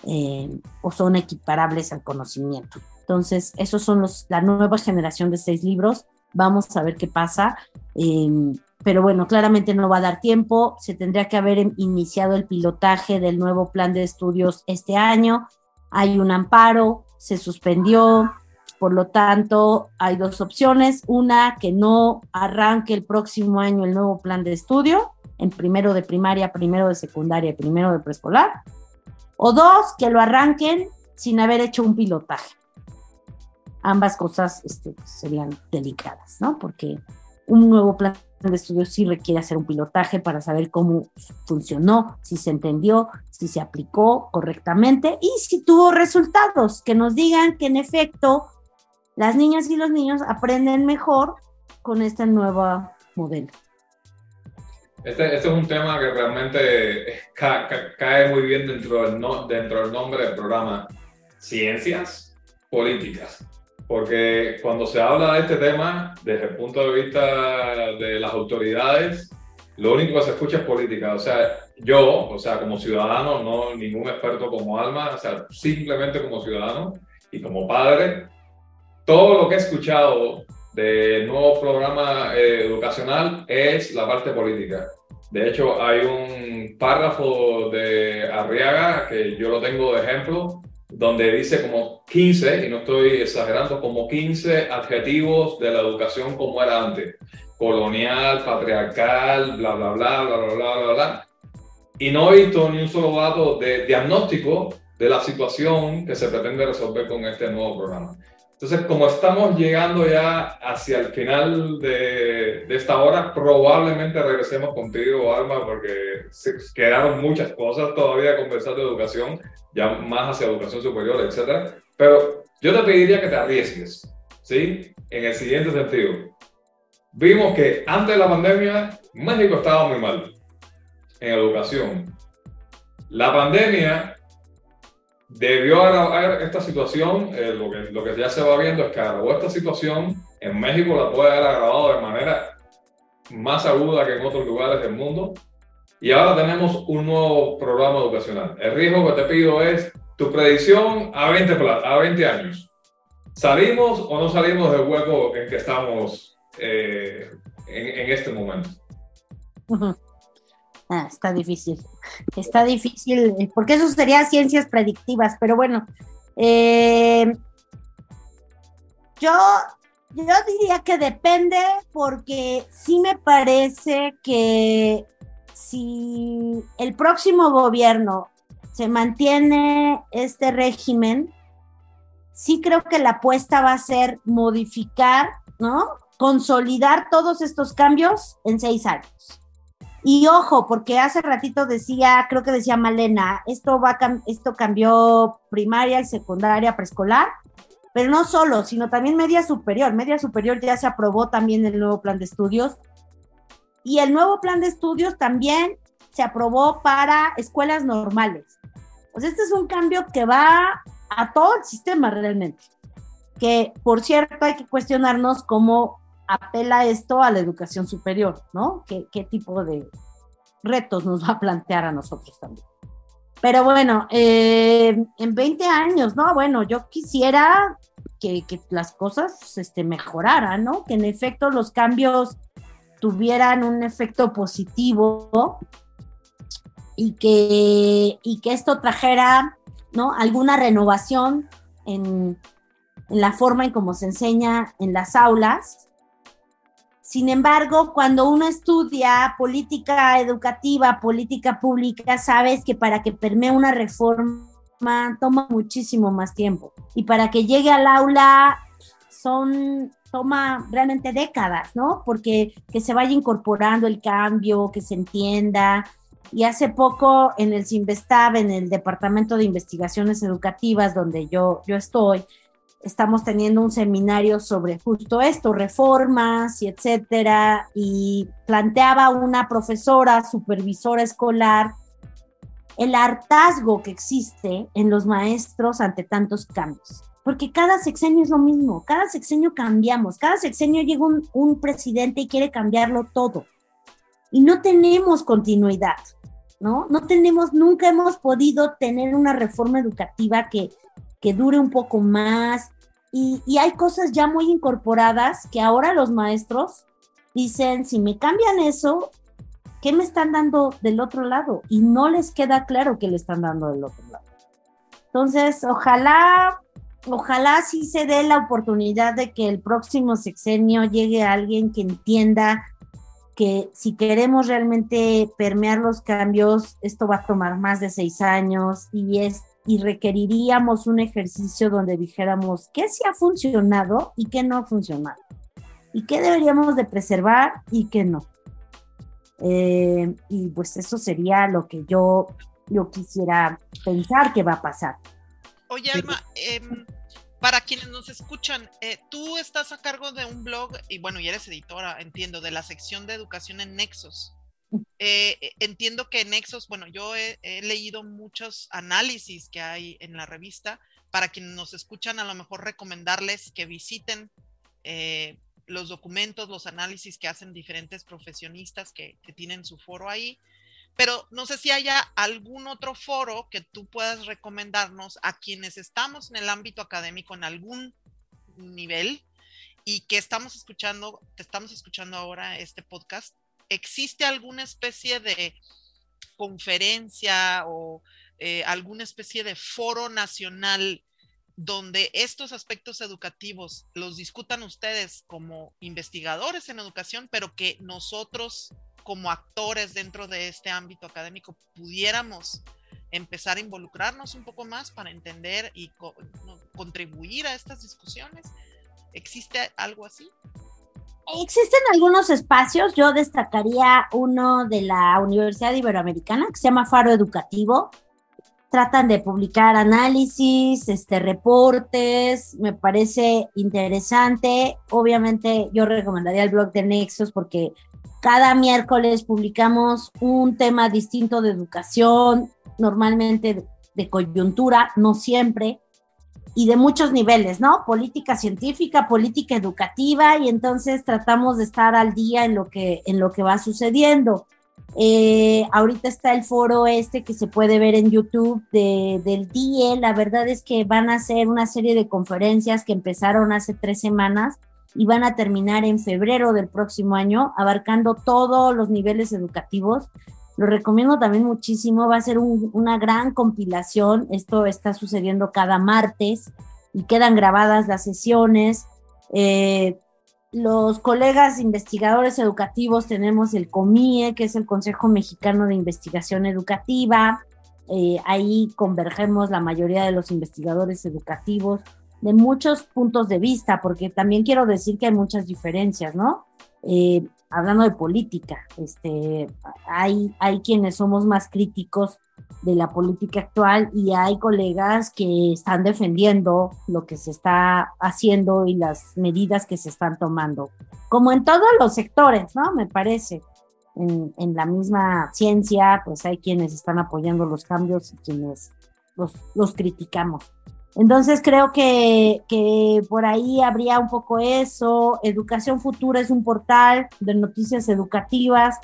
eh, o son equiparables al conocimiento. Entonces, esos son los, la nueva generación de seis libros. Vamos a ver qué pasa. Em, pero bueno, claramente no va a dar tiempo. Se tendría que haber iniciado el pilotaje del nuevo plan de estudios este año. Hay un amparo, se suspendió. Por lo tanto, hay dos opciones. Una, que no arranque el próximo año el nuevo plan de estudio, en primero de primaria, primero de secundaria primero de preescolar o dos, que lo arranquen sin haber hecho un pilotaje. Ambas cosas este, serían delicadas, ¿no? Porque un nuevo plan de estudio sí requiere hacer un pilotaje para saber cómo funcionó, si se entendió, si se aplicó correctamente y si tuvo resultados, que nos digan que en efecto las niñas y los niños aprenden mejor con este nuevo modelo. Este, este, es un tema que realmente cae muy bien dentro del, dentro del nombre del programa, ciencias políticas. Porque cuando se habla de este tema, desde el punto de vista de las autoridades, lo único que se escucha es política. O sea, yo, o sea, como ciudadano, no ningún experto como Alma, o sea, simplemente como ciudadano y como padre, todo lo que he escuchado del nuevo programa eh, educacional es la parte política. De hecho, hay un párrafo de Arriaga que yo lo tengo de ejemplo, donde dice como 15, y no estoy exagerando, como 15 adjetivos de la educación como era antes. Colonial, patriarcal, bla, bla, bla, bla, bla, bla, bla, bla. Y no he visto ni un solo dato de diagnóstico de la situación que se pretende resolver con este nuevo programa. Entonces, como estamos llegando ya hacia el final de, de, esta hora, probablemente regresemos contigo, Alma, porque se quedaron muchas cosas todavía a conversar de educación, ya más hacia educación superior, etc. Pero yo te pediría que te arriesgues, ¿sí? En el siguiente sentido. Vimos que antes de la pandemia, México estaba muy mal en educación. La pandemia debió agravar esta situación, eh, lo, que, ya se va viendo es que agravó esta situación, en México la puede haber agravado de manera más aguda que en otros lugares del mundo, y ahora tenemos un nuevo programa educacional. El riesgo que te pido es tu predicción a 20, a 20 años. ¿Salimos o no salimos del hueco en que estamos eh, en, en, este momento? Ah, está difícil. Está difícil, eh, porque eso sería ciencias predictivas, pero bueno. Eh, yo, yo diría que depende, porque sí me parece que si el próximo gobierno se mantiene este régimen, sí creo que la apuesta va a ser modificar, ¿no? Consolidar todos estos cambios en seis años. Y ojo, porque hace ratito decía, creo que decía Malena, esto va esto cambió primaria y secundaria, preescolar, pero no solo, sino también media superior. Media superior ya se aprobó también el nuevo plan de estudios. Y el nuevo plan de estudios también se aprobó para escuelas normales. Pues este es un cambio que va a todo el sistema realmente. Que, por cierto, hay que cuestionarnos cómo apela esto a la educación superior, ¿no? ¿Qué, tipo de retos nos va a plantear a nosotros también? Pero bueno, eh, en 20 años, ¿no? Bueno, yo quisiera que, que, las cosas este, mejoraran, ¿no? Que en efecto los cambios tuvieran un efecto positivo y que, y que esto trajera, ¿no? Alguna renovación en, en la forma en cómo se enseña en las aulas sin embargo, cuando uno estudia política educativa, política pública, sabes que para que permee una reforma toma muchísimo más tiempo. Y para que llegue al aula son toma realmente décadas, ¿no? Porque que se vaya incorporando el cambio, que se entienda. Y hace poco en el CIMBESTAB, en el Departamento de Investigaciones Educativas, donde yo, yo estoy, estamos teniendo un seminario sobre justo esto, reformas y etcétera, y planteaba una profesora, supervisora escolar, el hartazgo que existe en los maestros ante tantos cambios. Porque cada sexenio es lo mismo, cada sexenio cambiamos, cada sexenio llega un, un presidente y quiere cambiarlo todo. Y no tenemos continuidad, ¿no? No tenemos, nunca hemos podido tener una reforma educativa que, que dure un poco más. Y, hay cosas ya muy incorporadas que ahora los maestros dicen, si me cambian eso, ¿qué me están dando del otro lado? Y no les queda claro qué le están dando del otro lado. Entonces, ojalá, ojalá sí se dé la oportunidad de que el próximo sexenio llegue alguien que entienda que si queremos realmente permear los cambios, esto va a tomar más de seis años y es y requeriríamos un ejercicio donde dijéramos qué sí ha funcionado y qué no ha funcionado, y qué deberíamos de preservar y qué no. Eh, y pues eso sería lo que yo, yo quisiera pensar que va a pasar. Oye, Alma, eh, para quienes nos escuchan, eh, tú estás a cargo de un blog y bueno, y eres editora, entiendo, de la sección de educación en Nexos. Eh, eh, entiendo que Nexos, bueno, yo he, leído muchos análisis que hay en la revista. Para quienes nos escuchan, a lo mejor recomendarles que visiten eh, los documentos, los análisis que hacen diferentes profesionistas que, que, tienen su foro ahí. Pero no sé si haya algún otro foro que tú puedas recomendarnos a quienes estamos en el ámbito académico en algún nivel y que estamos escuchando, te estamos escuchando ahora este podcast ¿existe alguna especie de conferencia o eh, alguna especie de foro nacional donde estos aspectos educativos los discutan ustedes como investigadores en educación, pero que nosotros como actores dentro de este ámbito académico pudiéramos empezar a involucrarnos un poco más para entender y co contribuir a estas discusiones? ¿Existe algo así? Existen algunos espacios, yo destacaría uno de la Universidad Iberoamericana que se llama Faro Educativo. Tratan de publicar análisis, este, reportes, me parece interesante. Obviamente yo recomendaría el blog de Nexos porque cada miércoles publicamos un tema distinto de educación, normalmente de coyuntura, no siempre y de muchos niveles, ¿no? Política científica, política educativa, y entonces tratamos de estar al día en lo que, en lo que va sucediendo. Eh, ahorita está el foro este que se puede ver en YouTube de, del DIE. La verdad es que van a hacer una serie de conferencias que empezaron hace tres semanas y van a terminar en febrero del próximo año, abarcando todos los niveles educativos lo recomiendo también muchísimo, va a ser un, una gran compilación, esto está sucediendo cada martes y quedan grabadas las sesiones. Eh, los colegas investigadores educativos tenemos el COMIE, que es el Consejo Mexicano de Investigación Educativa. Eh, ahí convergemos la mayoría de los investigadores educativos de muchos puntos de vista, porque también quiero decir que hay muchas diferencias, ¿no? Eh, hablando de política, este, hay, hay quienes somos más críticos de la política actual y hay colegas que están defendiendo lo que se está haciendo y las medidas que se están tomando, como en todos los sectores, ¿no? Me parece. en, la misma ciencia, pues hay quienes están apoyando los cambios y quienes los, los criticamos. Entonces creo que, que, por ahí habría un poco eso. Educación Futura es un portal de noticias educativas.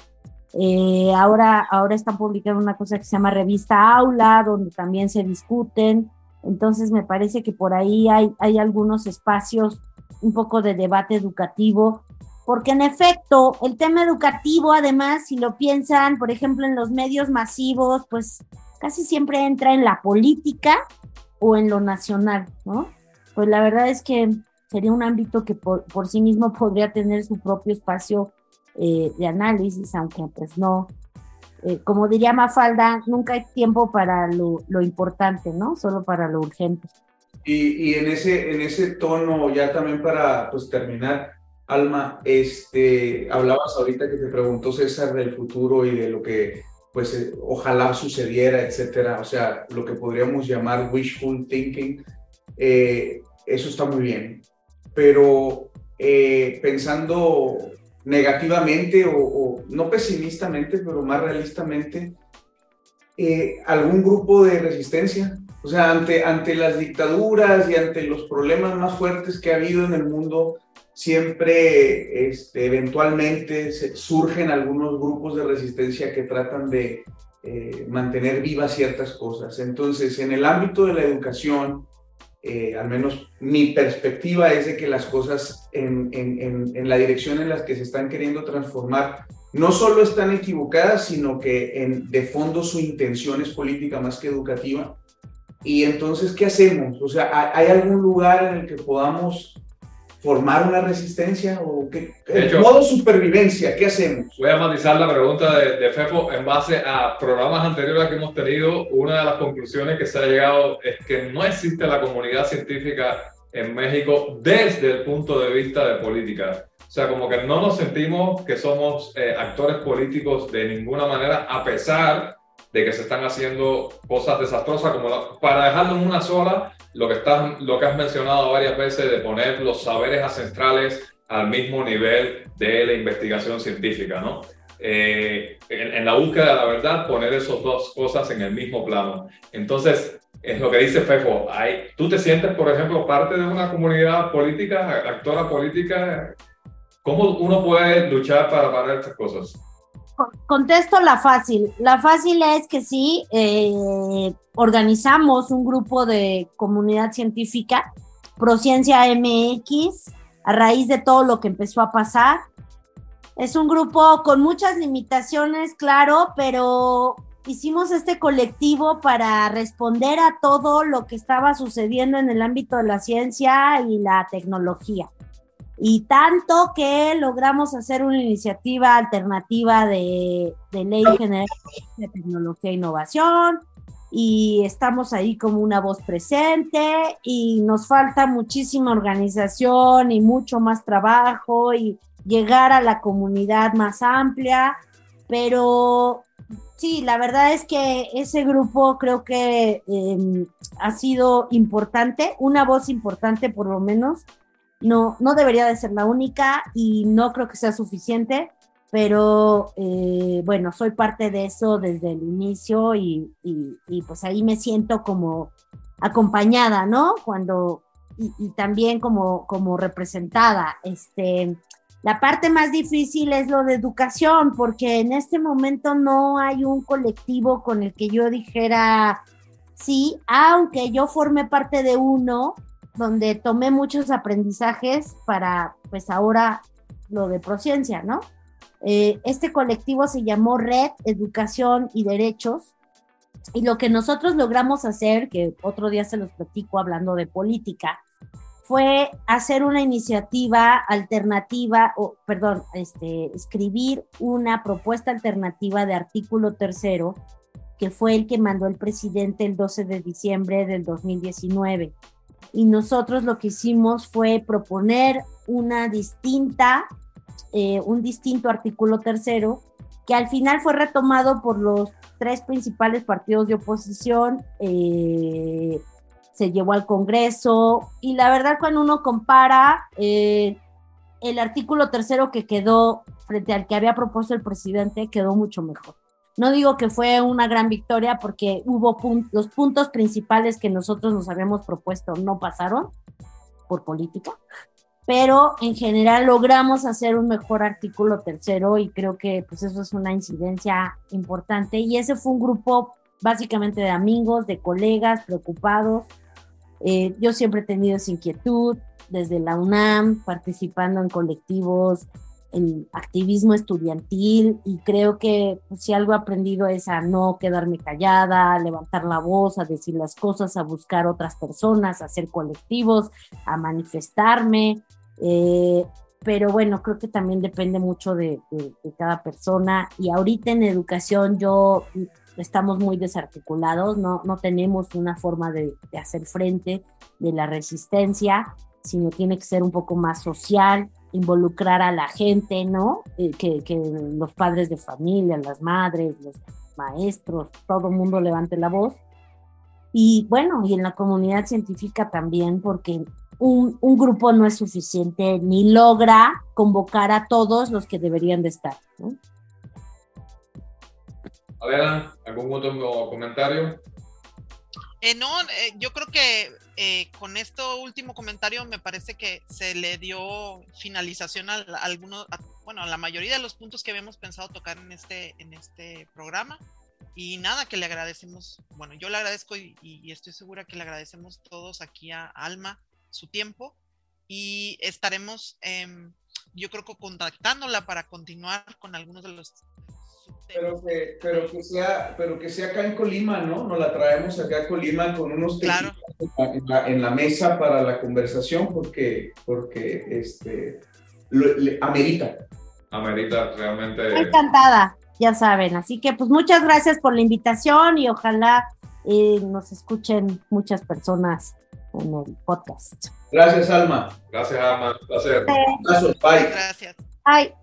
Eh, ahora, ahora están publicando una cosa que se llama Revista Aula, donde también se discuten. Entonces me parece que por ahí hay, hay algunos espacios un poco de debate educativo, porque en efecto el tema educativo, además, si lo piensan, por ejemplo, en los medios masivos, pues casi siempre entra en la política o en lo nacional, ¿no? Pues la verdad es que sería un ámbito que por, sí mismo podría tener su propio espacio eh, de análisis, aunque pues no, eh, como diría Mafalda, nunca hay tiempo para lo, lo importante, ¿no? Solo para lo urgente. Y, y, en, ese, en ese tono, ya también para pues, terminar, Alma, este, hablabas ahorita que te preguntó César del futuro y de lo que pues eh, ojalá sucediera, etcétera. O sea, lo que podríamos llamar wishful thinking, eh, eso está muy bien. Pero eh, pensando negativamente o, o, no pesimistamente, pero más realistamente, algún grupo de resistencia. O sea, ante, ante las dictaduras y ante los problemas más fuertes que ha habido en el mundo, siempre este, eventualmente surgen algunos grupos de resistencia que tratan de eh, mantener vivas ciertas cosas. Entonces, en el ámbito de la educación, eh, al menos mi perspectiva es de que las cosas en, en, en, la dirección en las que se están queriendo transformar no solo están equivocadas, sino que en, de fondo su intención es política más que educativa. Y entonces, ¿qué hacemos? O sea, ¿hay algún lugar en el que podamos formar una resistencia o qué? En modo supervivencia, ¿qué hacemos? Voy a matizar la pregunta de, de, Fefo en base a programas anteriores que hemos tenido. Una de las conclusiones que se ha llegado es que no existe la comunidad científica en México desde el punto de vista de política. O sea, como que no nos sentimos que somos eh, actores políticos de ninguna manera, a pesar de que se están haciendo cosas desastrosas, como para dejarlo en una sola, lo que, estás, lo que has mencionado varias veces de poner los saberes ancestrales al mismo nivel de la investigación científica, ¿no? Eh, en, la búsqueda de la verdad, poner esas dos cosas en el mismo plano. Entonces, es lo que dice Fefo, hay, ¿tú te sientes, por ejemplo, parte de una comunidad política, actora política? ¿Cómo uno puede luchar para parar estas cosas? Contesto la fácil. La fácil es que sí, eh, organizamos un grupo de comunidad científica, Prociencia MX, a raíz de todo lo que empezó a pasar. Es un grupo con muchas limitaciones, claro, pero hicimos este colectivo para responder a todo lo que estaba sucediendo en el ámbito de la ciencia y la tecnología y tanto que logramos hacer una iniciativa alternativa de, ley general de tecnología e innovación y estamos ahí como una voz presente y nos falta muchísima organización y mucho más trabajo y llegar a la comunidad más amplia, pero sí, la verdad es que ese grupo creo que em, ha sido importante, una voz importante por lo menos no, no debería de ser la única y no creo que sea suficiente, pero eh, bueno, soy parte de eso desde el inicio y, pues ahí me siento como acompañada, ¿no? Cuando, y, también como, como representada. Este, la parte más difícil es lo de educación, porque en este momento no hay un colectivo con el que yo dijera, sí, aunque yo forme parte de uno, donde tomé muchos aprendizajes para, pues ahora, lo de Prociencia, ¿no? Eh, este colectivo se llamó Red Educación y Derechos y lo que nosotros logramos hacer, que otro día se los platico hablando de política, fue hacer una iniciativa alternativa, o perdón, este, escribir una propuesta alternativa de artículo tercero, que fue el que mandó el presidente el 12 de diciembre del 2019 y nosotros lo que hicimos fue proponer una distinta, eh, un distinto artículo tercero, que al final fue retomado por los tres principales partidos de oposición, eh, se llevó al Congreso y la verdad cuando uno compara, eh, el artículo tercero que quedó frente al que había propuesto el presidente quedó mucho mejor. No digo que fue una gran victoria porque hubo los puntos principales que nosotros nos habíamos propuesto no pasaron por política, pero en general logramos hacer un mejor artículo tercero y creo que pues eso es una incidencia importante y ese fue un grupo básicamente de amigos, de colegas preocupados. Eh, yo siempre he tenido esa inquietud desde la UNAM, participando en colectivos en activismo estudiantil y creo que pues, si algo he aprendido es a no quedarme callada, a levantar la voz, a decir las cosas, a buscar otras personas, a hacer colectivos, a manifestarme. Eh, pero bueno, creo que también depende mucho de, cada persona y ahorita en educación yo estamos muy desarticulados, no, no tenemos una forma de, de hacer frente de la resistencia, sino tiene que ser un poco más social, involucrar a la gente, ¿no? Eh, que, los padres de familia, las madres, los maestros, todo el mundo levante la voz. Y bueno, y en la comunidad científica también, porque un, grupo no es suficiente ni logra convocar a todos los que deberían de estar. ¿no? ¿algún otro comentario? Eh, no, eh, yo creo que eh, con esto último comentario me parece que se le dio finalización a, algunos, bueno, a la mayoría de los puntos que habíamos pensado tocar en este, en este programa. Y nada, que le agradecemos, bueno, yo le agradezco y, estoy segura que le agradecemos todos aquí a Alma su tiempo y estaremos, em, yo creo que contactándola para continuar con algunos de los pero que, pero que sea, pero que sea acá en Colima, ¿no? Nos la traemos acá a Colima con unos claro. en, la, mesa para la conversación porque, porque este, amerita. Amerita realmente. Encantada, ya saben. Así que pues muchas gracias por la invitación y ojalá eh, nos escuchen muchas personas en el podcast. Gracias, Alma. Gracias, Alma. Un placer. Bye. Gracias. Bye.